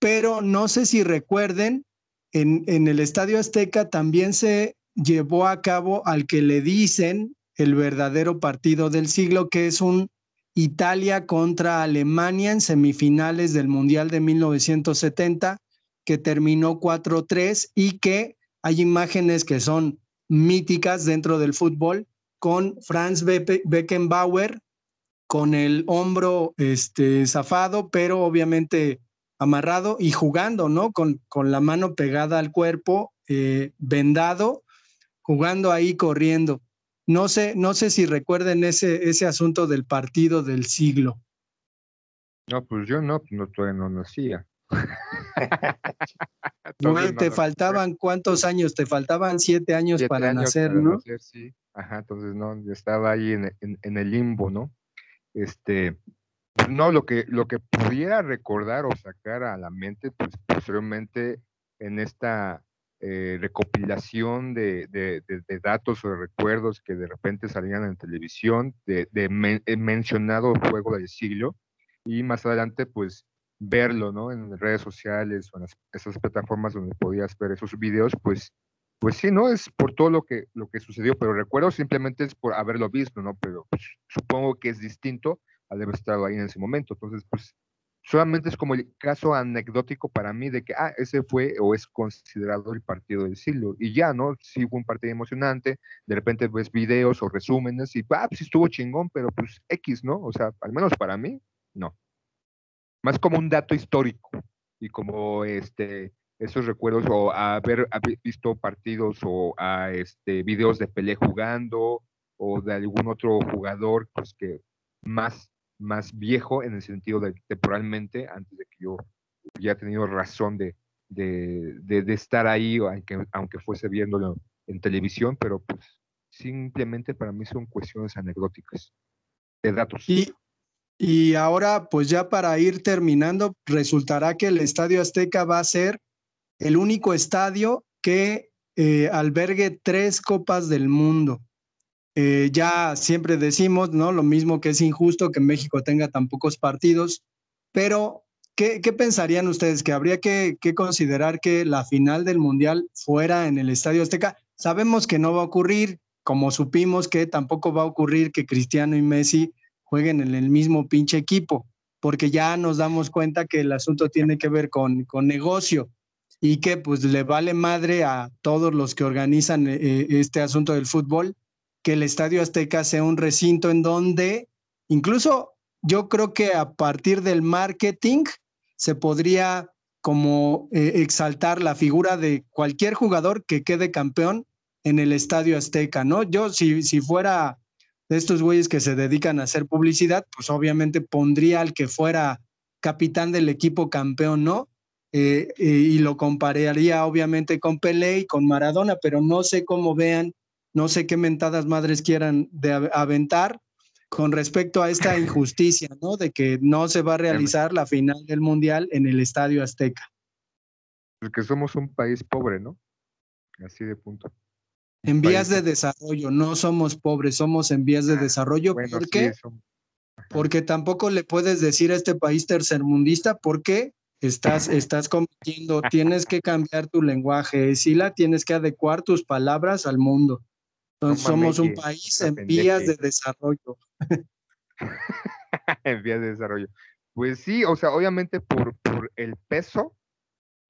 pero no sé si recuerden, en, en el Estadio Azteca también se llevó a cabo al que le dicen el verdadero partido del siglo, que es un Italia contra Alemania en semifinales del Mundial de 1970, que terminó 4-3 y que hay imágenes que son míticas dentro del fútbol con Franz Beckenbauer con el hombro este, zafado, pero obviamente amarrado y jugando, ¿no? Con, con la mano pegada al cuerpo, eh, vendado, jugando ahí, corriendo. No sé, no sé si recuerden ese, ese asunto del partido del siglo. No, pues yo no, no todavía no nacía. te faltaban cuántos años, te faltaban siete años para nacer, ¿no? sí, ajá, entonces no, yo estaba ahí en, en, el limbo, ¿no? Este, no, lo que, lo que pudiera recordar o sacar a la mente, pues posteriormente en esta eh, recopilación de, datos o de recuerdos que de repente salían en televisión de, mencionado juego del siglo y más adelante pues verlo, ¿no? En redes sociales o en esas plataformas donde podías ver esos videos, pues, pues sí, ¿no? Es por todo lo que, lo que sucedió, pero recuerdo simplemente es por haberlo visto, ¿no? Pero pues, supongo que es distinto al haber estado ahí en ese momento. Entonces, pues solamente es como el caso anecdótico para mí de que, ah, ese fue o es considerado el partido del siglo. Y ya, ¿no? Sí fue un partido emocionante, de repente ves videos o resúmenes y, ah, pues estuvo chingón, pero pues X, ¿no? O sea, al menos para mí, no. Más como un dato histórico y como este esos recuerdos o haber, visto partidos o a este videos de Pelé jugando o de algún otro jugador pues que más más viejo en el sentido de temporalmente, antes de que yo hubiera tenido razón de, de, estar ahí, aunque, aunque fuese viéndolo en televisión, pero pues simplemente para mí son cuestiones anecdóticas de datos. Y, y ahora, pues ya para ir terminando, resultará que el Estadio Azteca va a ser el único estadio que eh, albergue tres copas del mundo. Eh, ya siempre decimos, ¿no? Lo mismo que es injusto que México tenga tan pocos partidos, pero ¿qué, pensarían ustedes? ¿Que habría que, considerar que la final del Mundial fuera en el Estadio Azteca? Sabemos que no va a ocurrir, como supimos que tampoco va a ocurrir que Cristiano y Messi jueguen en el mismo pinche equipo, porque ya nos damos cuenta que el asunto tiene que ver con, con negocio y que pues le vale madre a todos los que organizan eh, este asunto del fútbol que el Estadio Azteca sea un recinto en donde incluso yo creo que a partir del marketing se podría como eh, exaltar la figura de cualquier jugador que quede campeón en el Estadio Azteca, ¿no? Yo si, si fuera de estos güeyes que se dedican a hacer publicidad, pues obviamente pondría al que fuera capitán del equipo campeón, ¿no? Eh, eh, y lo compararía obviamente con Pelé y con Maradona, pero no sé cómo vean, no sé qué mentadas madres quieran de aventar con respecto a esta injusticia, ¿no? De que no se va a realizar la final del Mundial en el Estadio Azteca. Porque somos un país pobre, ¿no? Así de punto. En vías de desarrollo, no somos pobres, somos en vías de ah, desarrollo. ¿Por qué? porque tampoco le puedes decir a este país tercermundista porque estás, estás cometiendo, tienes que cambiar tu lenguaje, Sila, tienes que adecuar tus palabras al mundo. Entonces somos un país en vías de desarrollo. en vías de desarrollo. Pues sí, o sea, obviamente por, por el peso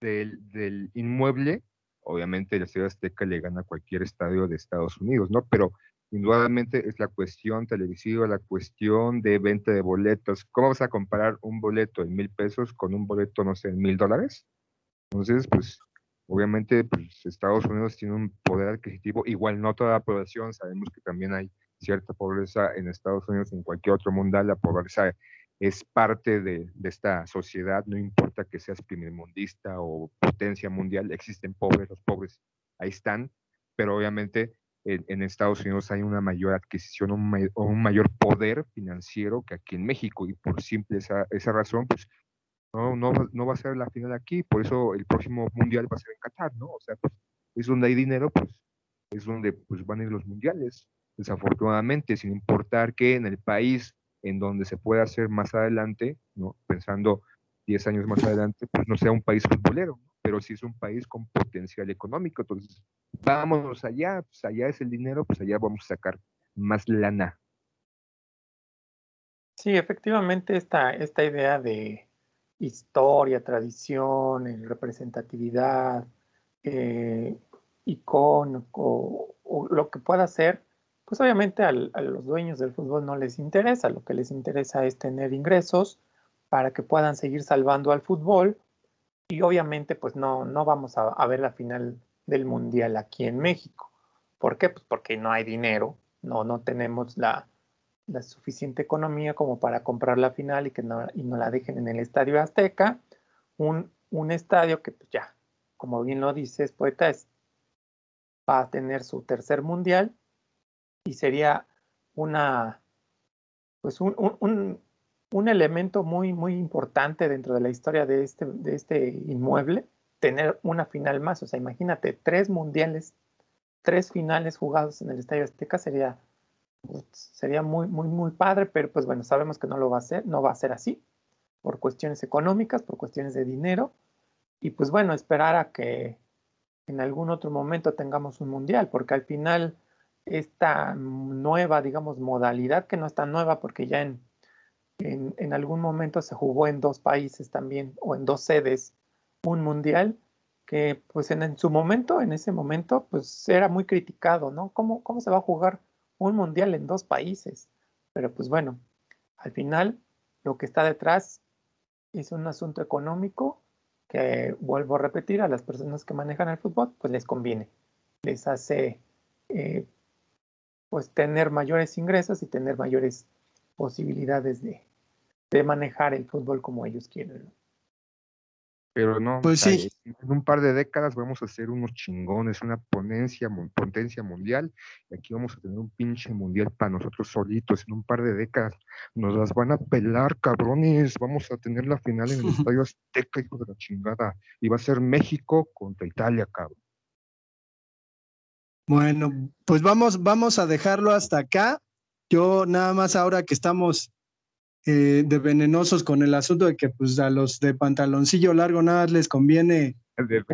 del, del inmueble, obviamente la Ciudad Azteca le gana a cualquier estadio de Estados Unidos, ¿no? Pero indudablemente es la cuestión televisiva, la cuestión de venta de boletos. ¿Cómo vas a comparar un boleto en mil pesos con un boleto, no sé, en mil dólares? Entonces, pues, obviamente, pues, Estados Unidos tiene un poder adquisitivo, igual no toda la población, sabemos que también hay cierta pobreza en Estados Unidos, en cualquier otro mundial, la pobreza es parte de, de, esta sociedad, no importa que seas primermundista o potencia mundial, existen pobres, los pobres ahí están, pero obviamente en, Estados Unidos hay una mayor adquisición o un, mayor poder financiero que aquí en México y por simple esa, esa razón, pues no, no, no, va a ser la final aquí, por eso el próximo mundial va a ser en Qatar, ¿no? O sea, pues es donde hay dinero, pues es donde pues van a ir los mundiales, desafortunadamente, sin importar que en el país en donde se pueda hacer más adelante, ¿no? Pensando 10 años más adelante, pues no sea un país futbolero, pero sí es un país con potencial económico, entonces vámonos allá, pues allá es el dinero, pues allá vamos a sacar más lana. Sí, efectivamente esta, esta idea de historia, tradición, eh, representatividad, eh, icono o, lo que pueda ser, pues obviamente a los dueños del fútbol no les interesa, lo que les interesa es tener ingresos para que puedan seguir salvando al fútbol y obviamente pues no, no vamos a ver la final del Mundial aquí en México. ¿Por qué? Pues porque no hay dinero, no, no tenemos la, suficiente economía como para comprar la final y que no, y no la dejen en el Estadio Azteca, un, un estadio que pues ya, como bien lo dices, poeta, es, va a tener su tercer mundial y sería una, pues un, un, un, elemento muy, muy importante dentro de la historia de este, de este inmueble tener una final más. O sea, imagínate, tres mundiales, tres finales jugados en el Estadio Azteca sería, sería muy, muy, muy padre, pero pues bueno, sabemos que no lo va a hacer, no va a ser así, por cuestiones económicas, por cuestiones de dinero, y pues bueno, esperar a que en algún otro momento tengamos un mundial, porque al final esta nueva, digamos, modalidad, que no es tan nueva porque ya en, en, en algún momento se jugó en dos países también, o en dos sedes, un mundial que pues en, su momento, en ese momento, pues era muy criticado, ¿no? ¿Cómo, ¿Cómo se va a jugar un mundial en dos países? Pero pues bueno, al final lo que está detrás es un asunto económico que, vuelvo a repetir, a las personas que manejan el fútbol, pues les conviene, les hace eh, pues tener mayores ingresos y tener mayores posibilidades de, de manejar el fútbol como ellos quieren. ¿no? Pero no, pues sí. en un par de décadas vamos a ser unos chingones, una ponencia, potencia mundial, y aquí vamos a tener un pinche mundial para nosotros solitos, en un par de décadas nos las van a pelar, cabrones, vamos a tener la final en el Estadio Azteca, hijo de la chingada, y va a ser México contra Italia, cabrón. Bueno, pues vamos, vamos a dejarlo hasta acá. Yo nada más ahora que estamos eh, de venenosos con el asunto de que pues a los de pantaloncillo largo nada les conviene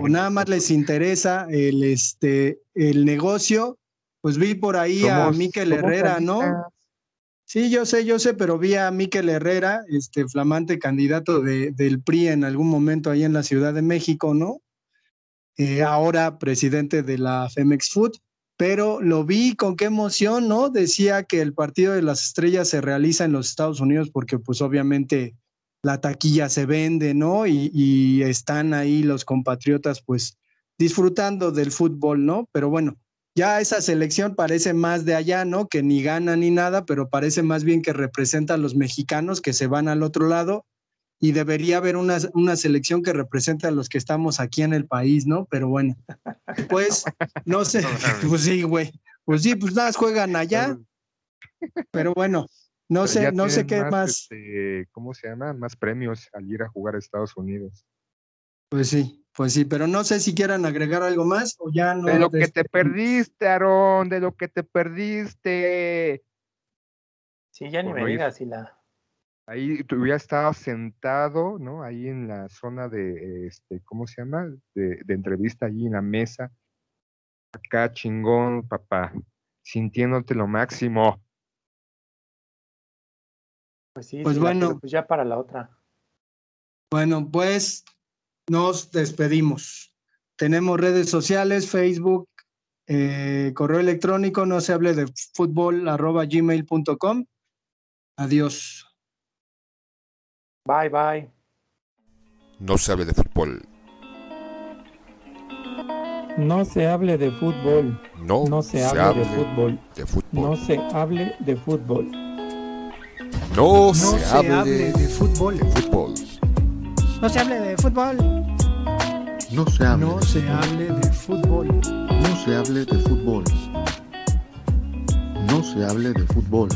o nada más les interesa el este el negocio, pues vi por ahí a Miquel Herrera, ¿no? Sí, yo sé, yo sé, pero vi a Miquel Herrera, este flamante candidato de, del PRI en algún momento ahí en la Ciudad de México, ¿no? Eh, ahora presidente de la Femex Food pero lo vi con qué emoción, ¿no? Decía que el partido de las estrellas se realiza en los Estados Unidos porque pues obviamente la taquilla se vende, ¿no? Y, y están ahí los compatriotas, pues, disfrutando del fútbol, ¿no? Pero bueno, ya esa selección parece más de allá, ¿no? Que ni gana ni nada, pero parece más bien que representa a los mexicanos que se van al otro lado y debería haber una, una selección que represente a los que estamos aquí en el país, ¿no? Pero bueno, pues no sé, pues sí, güey, pues sí, pues nada, juegan allá, pero bueno, no Pero sé, no sé qué más, este, ¿Cómo se llama? Más premios al ir a jugar a Estados Unidos. pues sí, pues sí, pero no sé si quieran agregar algo más o ya no. de lo que te perdiste, Aarón, de lo que te perdiste. Sí, ya ni Por me digas si la. Ahí tú hubieras estado sentado, ¿no? Ahí en la zona de, este, ¿cómo se llama? De, de entrevista, ahí en la mesa. Acá chingón, papá. Sintiéndote lo máximo. Pues sí, Pues sí, bueno. pues ya para la otra. Bueno, pues nos despedimos. Tenemos redes sociales, Facebook, eh, correo electrónico, no se hable de fútbol, arroba gmail.com. Adiós. Bye, bye. No se hable de fútbol. No se hable de fútbol. No, No se hable de fútbol. de fútbol. No se hable de fútbol. No, No se, se hable, hable de fútbol. de fútbol. No se hable de fútbol. No se hable. No se hable de fútbol. No se hable de fútbol. No se hable de fútbol.